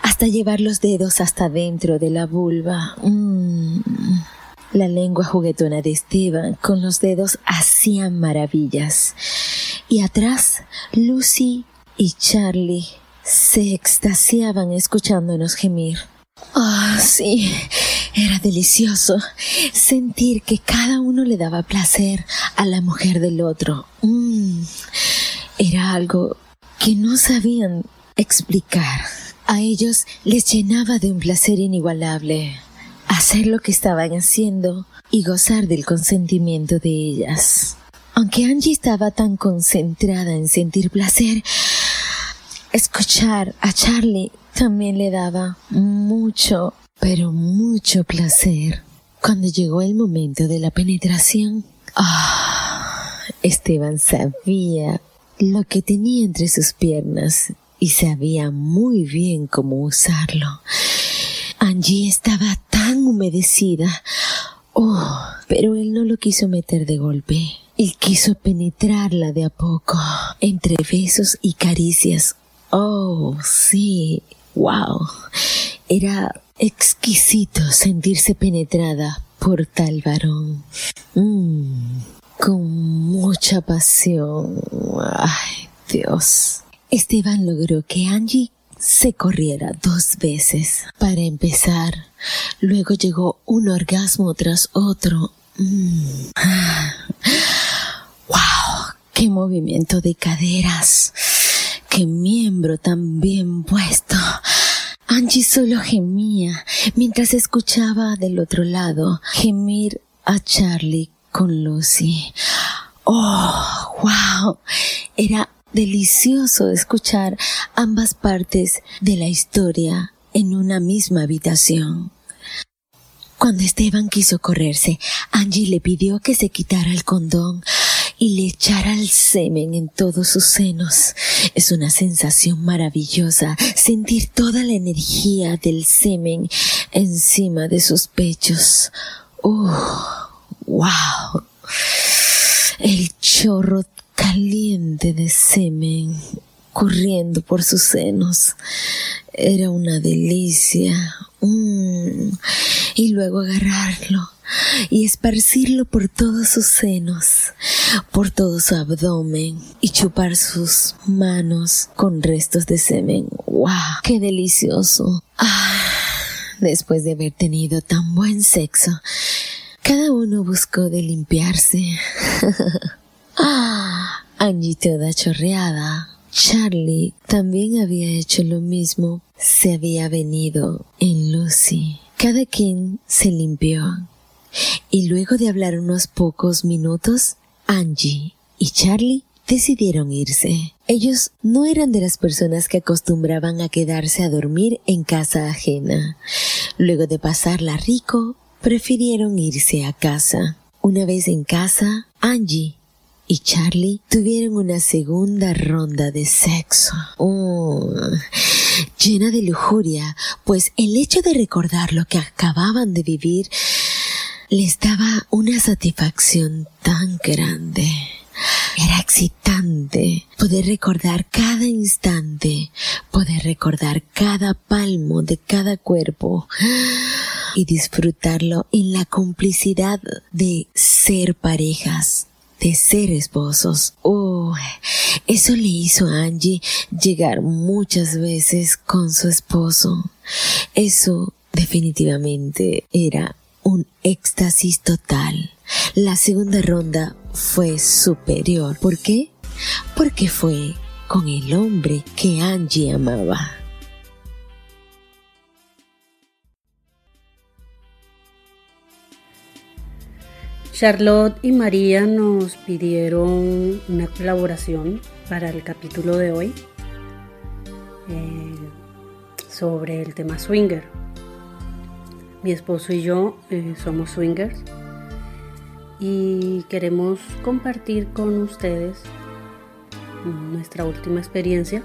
hasta llevar los dedos hasta dentro de la vulva. Mm. La lengua juguetona de Esteban con los dedos hacían maravillas. Y atrás, Lucy y Charlie se extasiaban escuchándonos gemir. Ah, sí, era delicioso sentir que cada uno le daba placer a la mujer del otro. Mm, era algo que no sabían explicar. A ellos les llenaba de un placer inigualable hacer lo que estaban haciendo y gozar del consentimiento de ellas. Aunque Angie estaba tan concentrada en sentir placer, escuchar a Charlie también le daba mucho, pero mucho placer. Cuando llegó el momento de la penetración, ah, Esteban sabía lo que tenía entre sus piernas y sabía muy bien cómo usarlo. Angie estaba tan humedecida. Oh, pero él no lo quiso meter de golpe. Él quiso penetrarla de a poco, entre besos y caricias. Oh, sí, wow. Era exquisito sentirse penetrada por tal varón. Mm, con mucha pasión. Ay, Dios. Esteban logró que Angie se corriera dos veces. Para empezar, luego llegó un orgasmo tras otro. Mm. [SIGHS] ¡Wow! ¡Qué movimiento de caderas! ¡Qué miembro tan bien puesto! Angie solo gemía mientras escuchaba del otro lado gemir a Charlie con Lucy. ¡Oh! ¡Wow! Era delicioso escuchar ambas partes de la historia en una misma habitación. Cuando Esteban quiso correrse, Angie le pidió que se quitara el condón y le echara el semen en todos sus senos. Es una sensación maravillosa sentir toda la energía del semen encima de sus pechos. ¡Oh! ¡Wow! El chorro caliente de semen corriendo por sus senos. Era una delicia. Mm. Y luego agarrarlo y esparcirlo por todos sus senos, por todo su abdomen y chupar sus manos con restos de semen. ¡Wow! ¡Qué delicioso! Ah, después de haber tenido tan buen sexo, cada uno buscó de limpiarse. [LAUGHS] ah, Angie toda chorreada. Charlie también había hecho lo mismo. Se había venido en Lucy. Cada quien se limpió y luego de hablar unos pocos minutos, Angie y Charlie decidieron irse. Ellos no eran de las personas que acostumbraban a quedarse a dormir en casa ajena. Luego de pasarla rico, prefirieron irse a casa. Una vez en casa, Angie y Charlie tuvieron una segunda ronda de sexo. Oh, llena de lujuria, pues el hecho de recordar lo que acababan de vivir les daba una satisfacción tan grande. Era excitante poder recordar cada instante, poder recordar cada palmo de cada cuerpo y disfrutarlo en la complicidad de ser parejas, de ser esposos. Oh, eso le hizo a Angie llegar muchas veces con su esposo. Eso definitivamente era un éxtasis total. La segunda ronda fue superior. ¿Por qué? Porque fue con el hombre que Angie amaba. Charlotte y María nos pidieron una colaboración para el capítulo de hoy eh, sobre el tema swinger. Mi esposo y yo eh, somos swingers y queremos compartir con ustedes nuestra última experiencia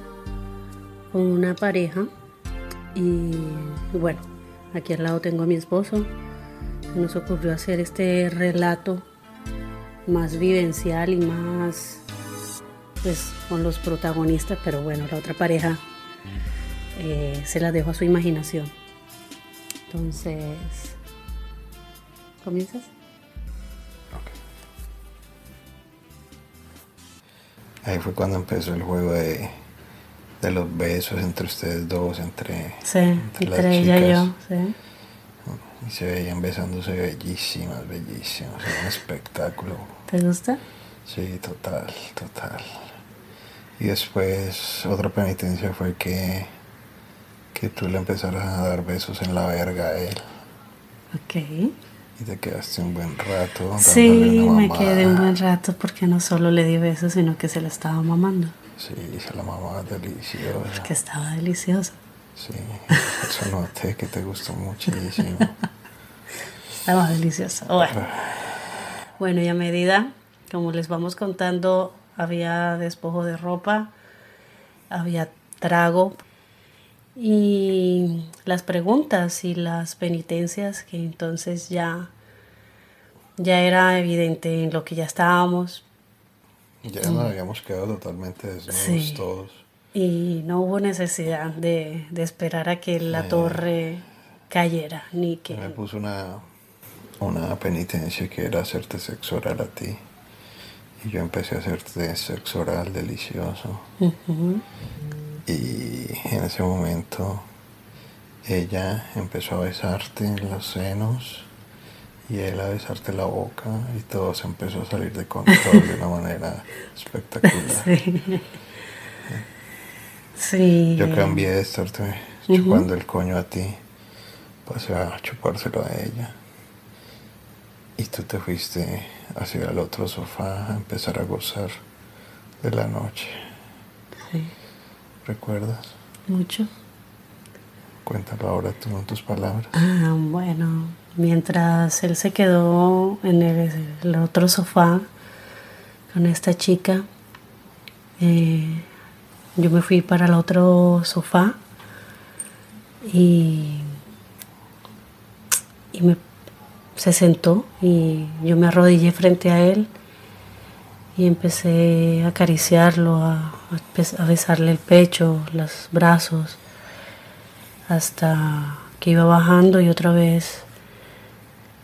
con una pareja y bueno, aquí al lado tengo a mi esposo. Nos ocurrió hacer este relato más vivencial y más pues con los protagonistas, pero bueno, la otra pareja eh, se la dejo a su imaginación. Entonces, ¿comienzas? Ahí fue cuando empezó el juego de, de los besos entre ustedes dos, entre, sí, entre, ella y yo. Sí. Y se veían besándose bellísimas, bellísimas. Era un espectáculo. ¿Te gusta? Sí, total, total. Y después otra penitencia fue que, que tú le empezaras a dar besos en la verga a él. Ok. Y te quedaste un buen rato. Sí, me quedé un buen rato porque no solo le di besos, sino que se la estaba mamando. Sí, se la mamaba deliciosa. Porque estaba deliciosa. Sí, eso noté que te gustó muchísimo. [LAUGHS] estaba deliciosa. Bueno. bueno, y a medida, como les vamos contando, había despojo de ropa, había trago y las preguntas y las penitencias que entonces ya ya era evidente en lo que ya estábamos. Ya nos habíamos quedado totalmente desnudos todos. Y no hubo necesidad de, esperar a que la torre cayera, ni que... Me puso una, una penitencia que era hacerte sexo oral a ti. Y yo empecé a hacerte sexo oral delicioso. Y en ese momento ella empezó a besarte en los senos y él a besarte la boca y todo se empezó a salir de control de una manera espectacular. [LAUGHS] Sí. Yo cambié de estarte chupando el coño a ti, pasé a chupárselo a ella. Y tú te fuiste hacia el otro sofá a empezar a gozar de la noche. Sí. ¿Recuerdas? Mucho. Cuéntalo ahora tú en tus palabras. Ah, bueno, mientras él se quedó en el, otro sofá con esta chica, eh, yo me fui para el otro sofá y, y me, se sentó y yo me arrodillé frente a él y empecé a acariciarlo, a, a besarle el pecho, los brazos, hasta que iba bajando y otra vez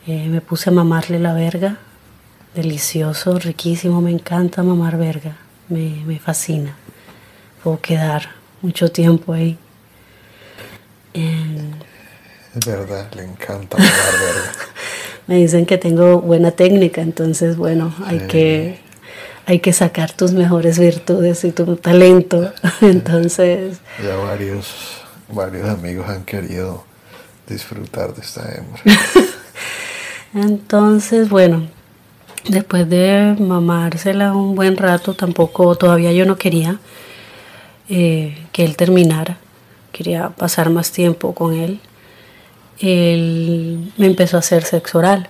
eh, me puse a mamarle la verga. Delicioso, riquísimo, me encanta mamar verga, me, me fascina. Puedo quedar mucho tiempo ahí. Es verdad, le encanta mamar verga. [LAUGHS] me dicen que tengo buena técnica, entonces bueno, hay que hay que sacar tus mejores virtudes y tu talento. [LAUGHS] Entonces. Ya varios, varios amigos han querido disfrutar de esta hembra. [LAUGHS] Entonces, bueno, después de mamársela un buen rato, tampoco, todavía yo no quería eh, que él terminara. Quería pasar más tiempo con él. Él me empezó a hacer sexo oral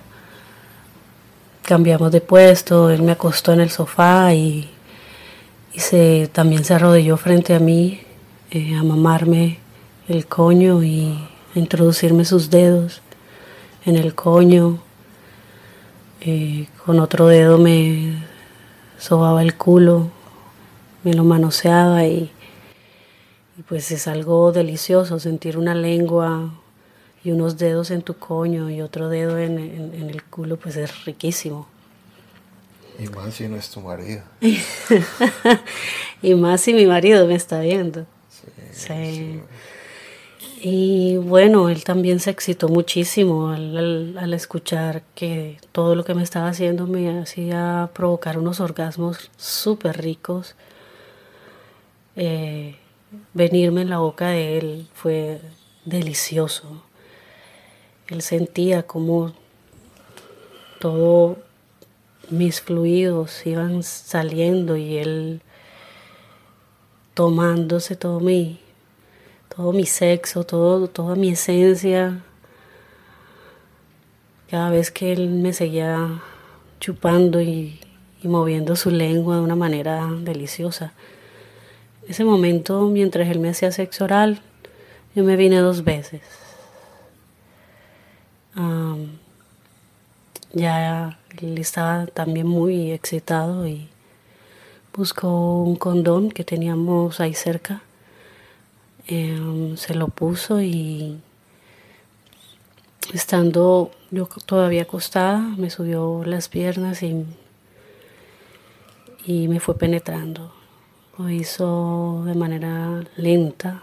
cambiamos de puesto, él me acostó en el sofá y, se, también se arrodilló frente a mí eh, a mamarme el coño y a introducirme sus dedos en el coño. Eh, con otro dedo me sobaba el culo, me lo manoseaba y, y pues es algo delicioso sentir una lengua y unos dedos en tu coño y otro dedo en, el culo, pues es riquísimo. Y más si no es tu marido. [LAUGHS] y más si mi marido me está viendo. Sí. Y bueno, él también se excitó muchísimo al, escuchar que todo lo que me estaba haciendo me hacía provocar unos orgasmos súper ricos. Eh, venirme en la boca de él fue delicioso. Él sentía como todos mis fluidos iban saliendo y él tomándose todo mi, todo mi sexo, todo, toda mi esencia. Cada vez que él me seguía chupando y, moviendo su lengua de una manera deliciosa. Ese momento, mientras él me hacía sexo oral, yo me vine dos veces. Ya él estaba también muy excitado y buscó un condón que teníamos ahí cerca. Em, se lo puso y estando yo todavía acostada, me subió las piernas y, y me fue penetrando. Lo hizo de manera lenta,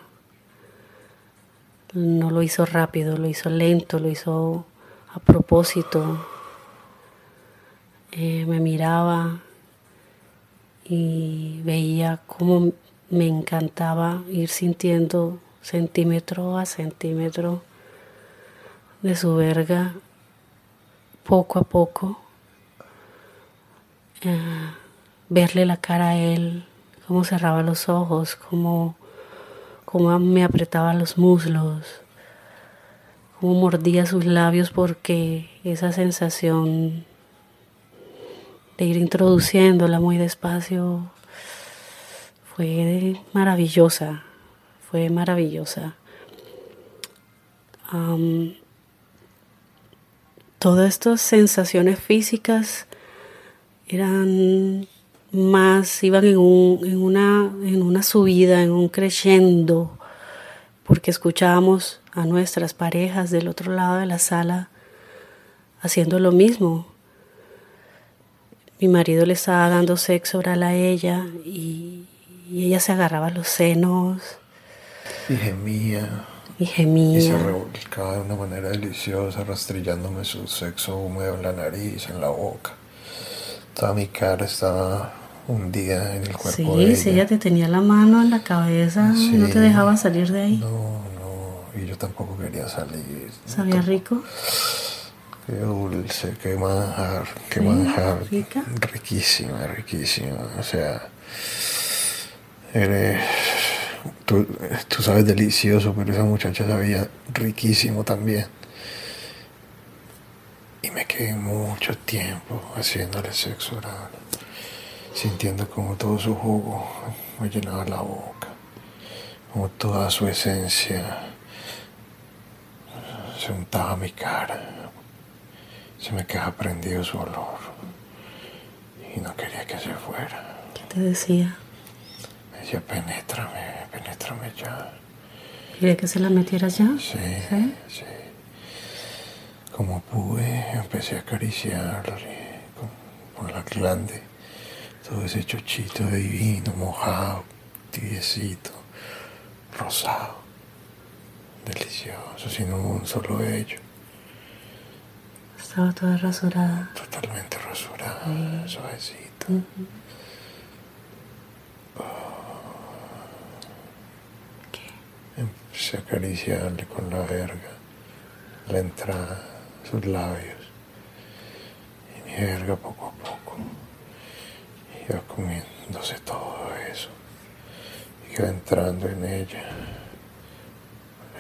no lo hizo rápido, lo hizo lento, lo hizo a propósito. Eh, me miraba y veía cómo me encantaba ir sintiendo centímetro a centímetro de su verga poco a poco, eh, verle la cara a él, cómo cerraba los ojos, cómo, cómo me apretaba los muslos, cómo mordía sus labios porque esa sensación de ir introduciéndola muy despacio fue maravillosa, fue maravillosa. todas estas sensaciones físicas eran más iban en, una, en una subida, en un creciendo, porque escuchábamos a nuestras parejas del otro lado de la sala haciendo lo mismo. Mi marido le estaba dando sexo oral a ella y, ella se agarraba los senos. Y gemía. Y gemía. Y se revolcaba de una manera deliciosa, rastrillándome su sexo húmedo en la nariz, en la boca. Toda mi cara estaba un día en el cuerpo sí, de ella. Sí, ella te tenía la mano en la cabeza y no te dejaba salir de ahí. No, no, y yo tampoco quería salir. ¿Sabía rico? Qué dulce, qué manjar, qué manjar. ¿Rica? Riquísima, riquísima. O sea, eres, tú, tú sabes delicioso, pero esa muchacha sabía riquísimo también. Y me quedé mucho tiempo haciéndole sexo oral sintiendo como todo su jugo me llenaba la boca, como toda su esencia se untaba mi cara, se me quedaba prendido su olor y no quería que se fuera. ¿Qué te decía? Me decía, penétrame, penétrame ya. ¿Quería que se la metiera ya? Sí, sí. sí. Como pude, empecé a acariciarle con, con la glande todo ese chochito divino, mojado, tibiecito, rosado, delicioso, sin un solo vello. Estaba toda rasurada. Totalmente rasurada, suavecito. ¿Qué? Empecé a acariciarle con la verga, la entrada, sus labios. Y mi verga poco a poco iba comiéndose todo eso, iba entrando en ella,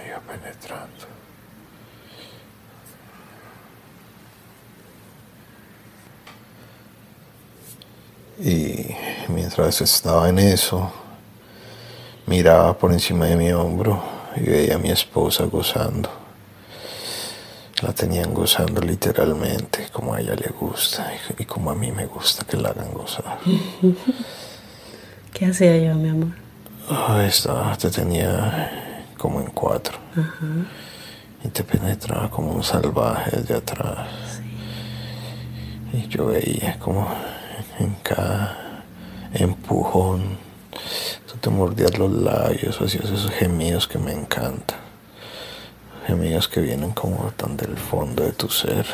iba penetrando. Y mientras estaba en eso, miraba por encima de mi hombro y veía a mi esposa gozando la tenían gozando literalmente, como a ella le gusta y, como a mí me gusta que la hagan gozar. [LAUGHS] ¿Qué hacía yo, mi amor? esta te tenía como en cuatro. Y te penetraba como un salvaje desde atrás. Y yo veía como en cada empujón tú te mordías los labios, hacías esos gemidos que me encantan gemidos que vienen como tan del fondo de tu ser.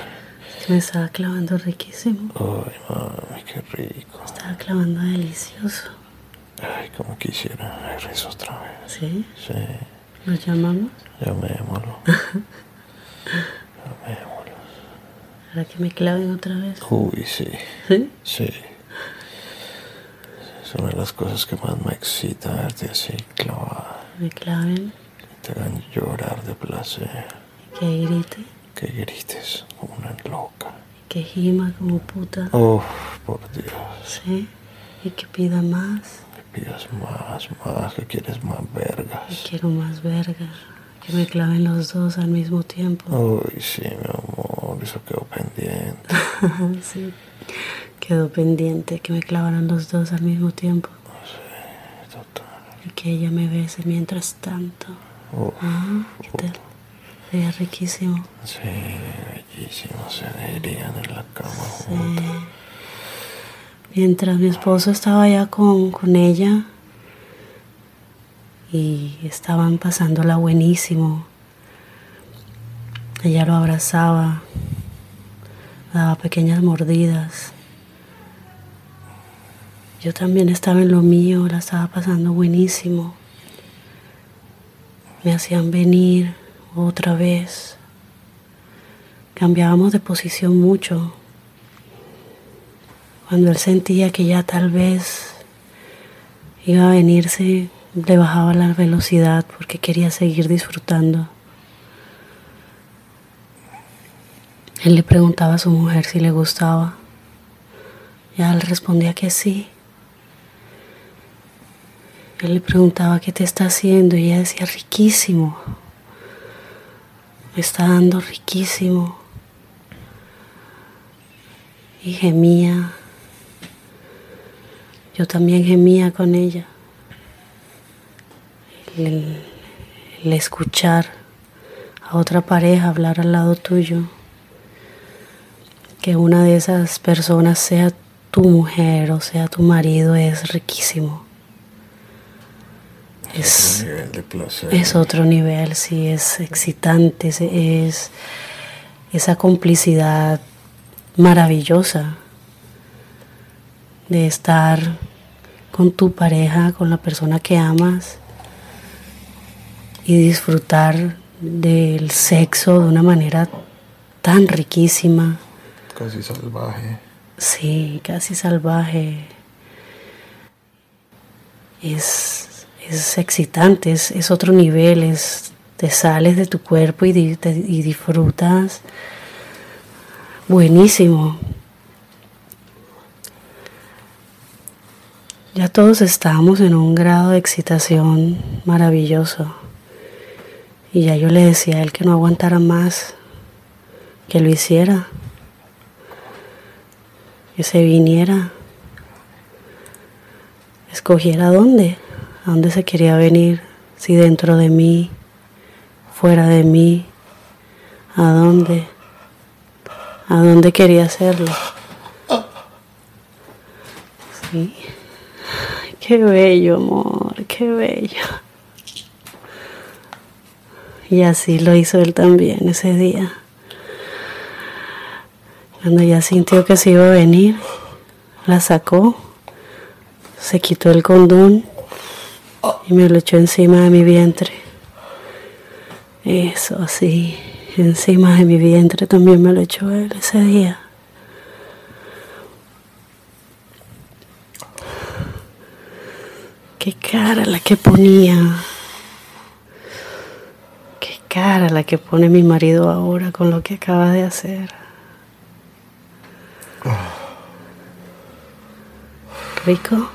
Me estaba clavando riquísimo. Ay, mami, qué rico. Me estaba clavando delicioso. Ay, como quisiera eso otra vez. ¿Sí? Sí, ¿Lo llamamos? llamémoslo. [LAUGHS] llamémoslo. Para que me claven otra vez. Uy, sí, ¿Sí? sí. Es una de las cosas que más me excita verte así clavada. Me claven. Que te hagan llorar de placer. Que grite. Que grites como una loca. Que gima como puta. Uf, por Dios. ¿Sí? Y que pida más. Que pidas más, más, que quieres más vergas. quiero más verga. Que me claven los dos al mismo tiempo. Uy, sí, mi amor, eso quedó pendiente. [LAUGHS] sí. Quedó pendiente que me clavaran los dos al mismo tiempo. Total. Y que ella me bese mientras tanto. Ah, ¿Qué tal? Sería riquísimo. sí, bellísimo, se irían en la cama Sí. juntos. Mientras mi esposo estaba allá con, con ella y estaban pasándola buenísimo. Ella lo abrazaba, daba pequeñas mordidas. Yo también estaba en lo mío, la estaba pasando buenísimo. Me hacían venir otra vez. Cambiábamos de posición mucho. Cuando él sentía que ya tal vez iba a venirse, le bajaba la velocidad porque quería seguir disfrutando. Él le preguntaba a su mujer si le gustaba. Y ella le respondía que sí. Él le preguntaba qué te está haciendo y ella decía riquísimo. Me está dando riquísimo. Y gemía. Yo también gemía con ella. El, el escuchar a otra pareja hablar al lado tuyo. Que una de esas personas sea tu mujer o sea tu marido es riquísimo. Es, Otro nivel de placer. es otro nivel, sí, es excitante, es, es esa complicidad maravillosa de estar con tu pareja, con la persona que amas y disfrutar del sexo de una manera tan riquísima, Casi salvaje. sí, casi salvaje. Es, es excitante, es, otro nivel, es, te sales de tu cuerpo y, y disfrutas buenísimo. Ya todos estábamos en un grado de excitación maravilloso. Y ya yo le decía a él que no aguantara más, que lo hiciera, que se viniera, escogiera dónde, a dónde se quería venir, si dentro de mí, fuera de mí, a dónde, a dónde quería hacerlo. Sí. Qué bello, amor, qué bello. Y así lo hizo él también ese día. Cuando ya sintió que se iba a venir, la sacó, se quitó el condón y me lo echó encima de mi vientre. Eso, así, encima de mi vientre también me lo echó él ese día. Qué cara la que ponía. Qué cara la que pone mi marido ahora con lo que acaba de hacer. ¿Rico?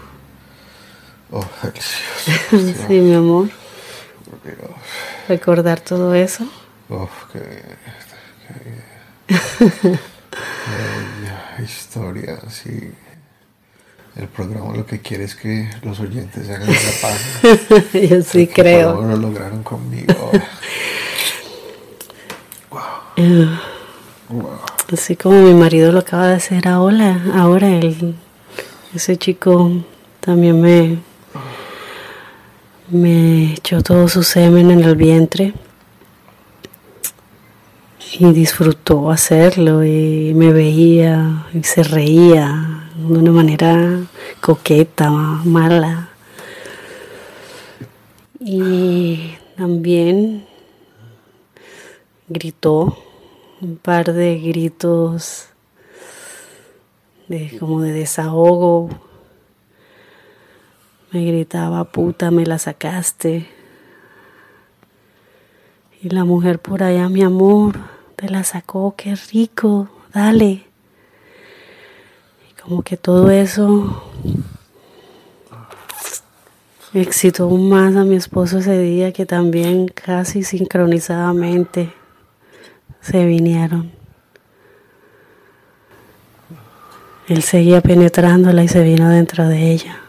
Oh, delicioso. [LAUGHS] Sí, mi amor. Dios. Recordar todo eso. Uf, qué, qué historia, sí. El programa lo que quiere es que los oyentes se hagan la paz. [LAUGHS] Yo sí Que creo. por favor lo lograron conmigo. Eh, Wow. Así como mi marido lo acaba de hacer ahora, ahora él, ese chico también me, me echó todo su semen en el vientre y disfrutó hacerlo y me veía y se reía de una manera coqueta, mala. Y también gritó un par de gritos de como de desahogo. Me gritaba, puta, me la sacaste. Y la mujer por allá, mi amor, te la sacó, qué rico, dale. Y como que todo eso excitó aún más a mi esposo ese día que también casi sincronizadamente se vinieron. Él seguía penetrándola y se vino dentro de ella.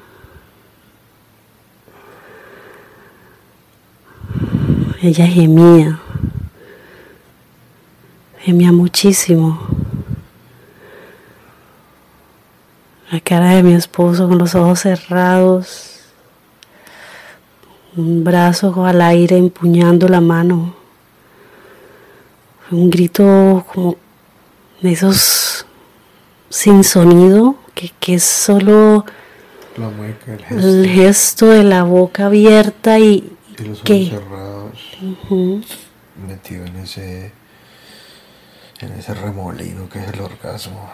Ella gemía, gemía muchísimo. La cara de mi esposo con los ojos cerrados, un brazo al aire empuñando la mano. Un grito como de esos sin sonido, que, es solo el, gesto. de la boca abierta y, y los ojos cerrados, metido en ese, en ese remolino que es el orgasmo,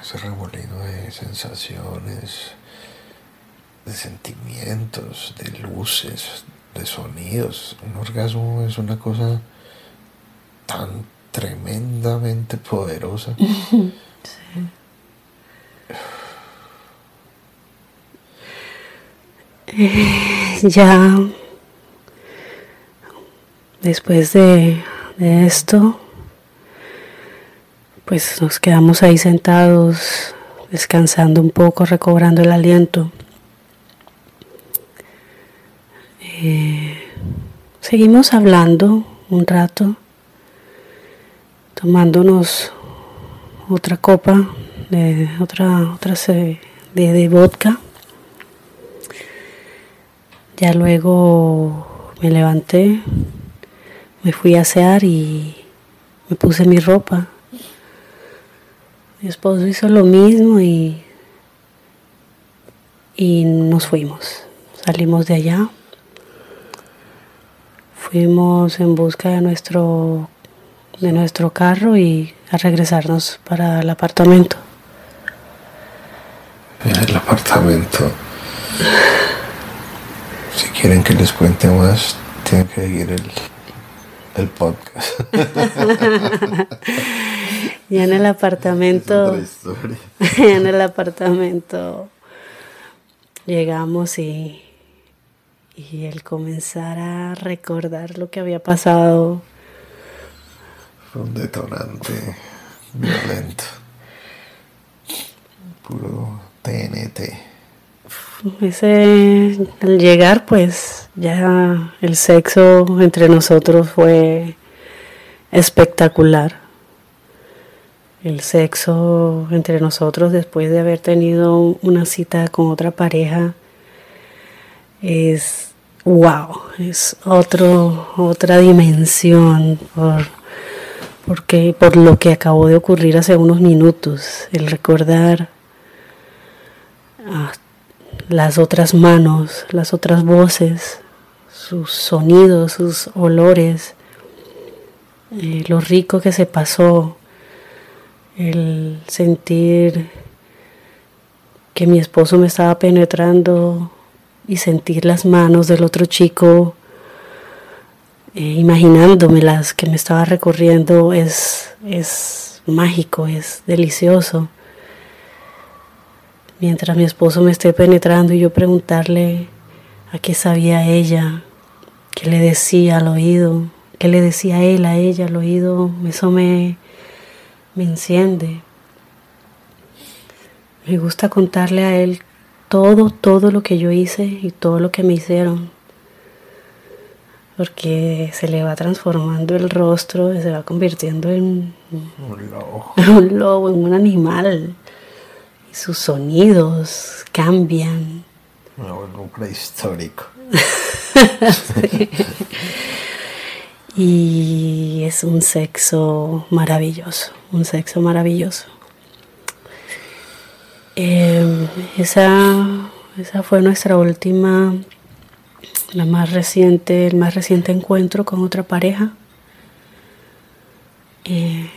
ese remolino de sensaciones, de sentimientos, de luces, de sonidos. Un orgasmo es una cosa tan tremendamente poderosa. ya después de, esto, pues nos quedamos ahí sentados, descansando un poco, recobrando el aliento. Eh, seguimos hablando un rato, tomándonos otra copa de otra otra de, de vodka. Ya luego me levanté, me fui a asear y me puse mi ropa. Mi esposo hizo lo mismo y, y nos fuimos. Salimos de allá. Fuimos en busca de nuestro, de nuestro carro y a regresarnos para el apartamento. En el apartamento si quieren que les cuente más, tienen que seguir el, el podcast. [LAUGHS] ya en el apartamento. [LAUGHS] ya en el apartamento llegamos y, y el comenzar a recordar lo que había pasado. Fue un detonante violento. Puro TNT ese, al llegar pues ya el sexo entre nosotros fue espectacular. El sexo entre nosotros después de haber tenido una cita con otra pareja es wow, es otro, otra dimensión por, porque, por lo que acabó de ocurrir hace unos minutos, el recordar las otras manos, las otras voces, sus sonidos, sus olores, eh, lo rico que se pasó, el sentir que mi esposo me estaba penetrando y sentir las manos del otro chico, eh, imaginándome las que me estaba recorriendo, es, es mágico, es delicioso mientras mi esposo me esté penetrando y yo preguntarle a qué sabía ella, qué le decía al oído, qué le decía él a ella al oído, eso me, me enciende. Me gusta contarle a él todo, todo lo que yo hice y todo lo que me hicieron. Porque se le va transformando el rostro, se va convirtiendo en un lobo, [LAUGHS] un lobo en un animal sus sonidos cambian. Me vuelvo prehistórico. [LAUGHS] Y es un sexo maravilloso, un sexo maravilloso. Em, esa, esa fue nuestra última, la más reciente, el más reciente encuentro con otra pareja. Eh,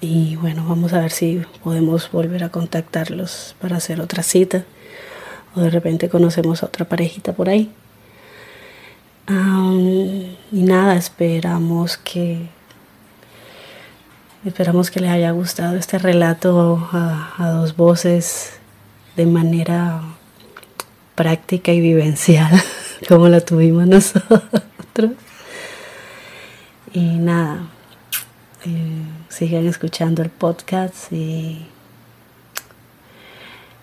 y bueno, vamos a ver si podemos volver a contactarlos para hacer otra cita. O de repente conocemos a otra parejita por ahí. y nada, esperamos que esperamos que les haya gustado este relato a, dos voces de manera práctica y vivencial, [LAUGHS] como la tuvimos nosotros. Y nada, eh, sigan escuchando el podcast y,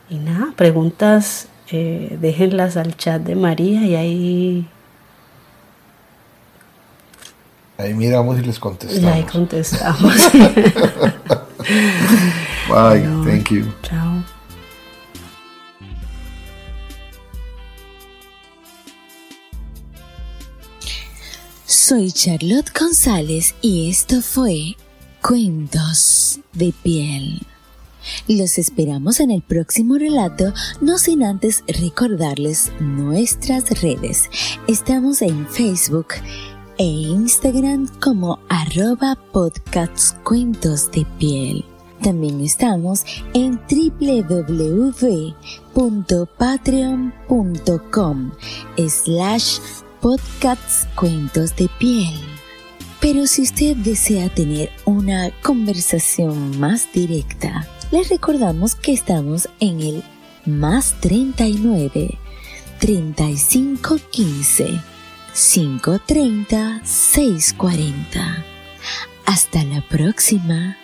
y nada, preguntas, eh, déjenlas al chat de María y ahí... Ahí miramos y les contestamos. Y ahí contestamos. [LAUGHS] Bye, thank you. Chao. Soy Charlotte González y esto fue Cuentos de piel. Los esperamos en el próximo relato, no sin antes recordarles nuestras redes. Estamos en Facebook e Instagram como arroba podcasts cuentos de piel. También estamos en www.patreon.com slash podcasts Cuentos de Piel. Pero si usted desea tener una conversación más directa, les recordamos que estamos en el más 39 35 15 530 640. Hasta la próxima.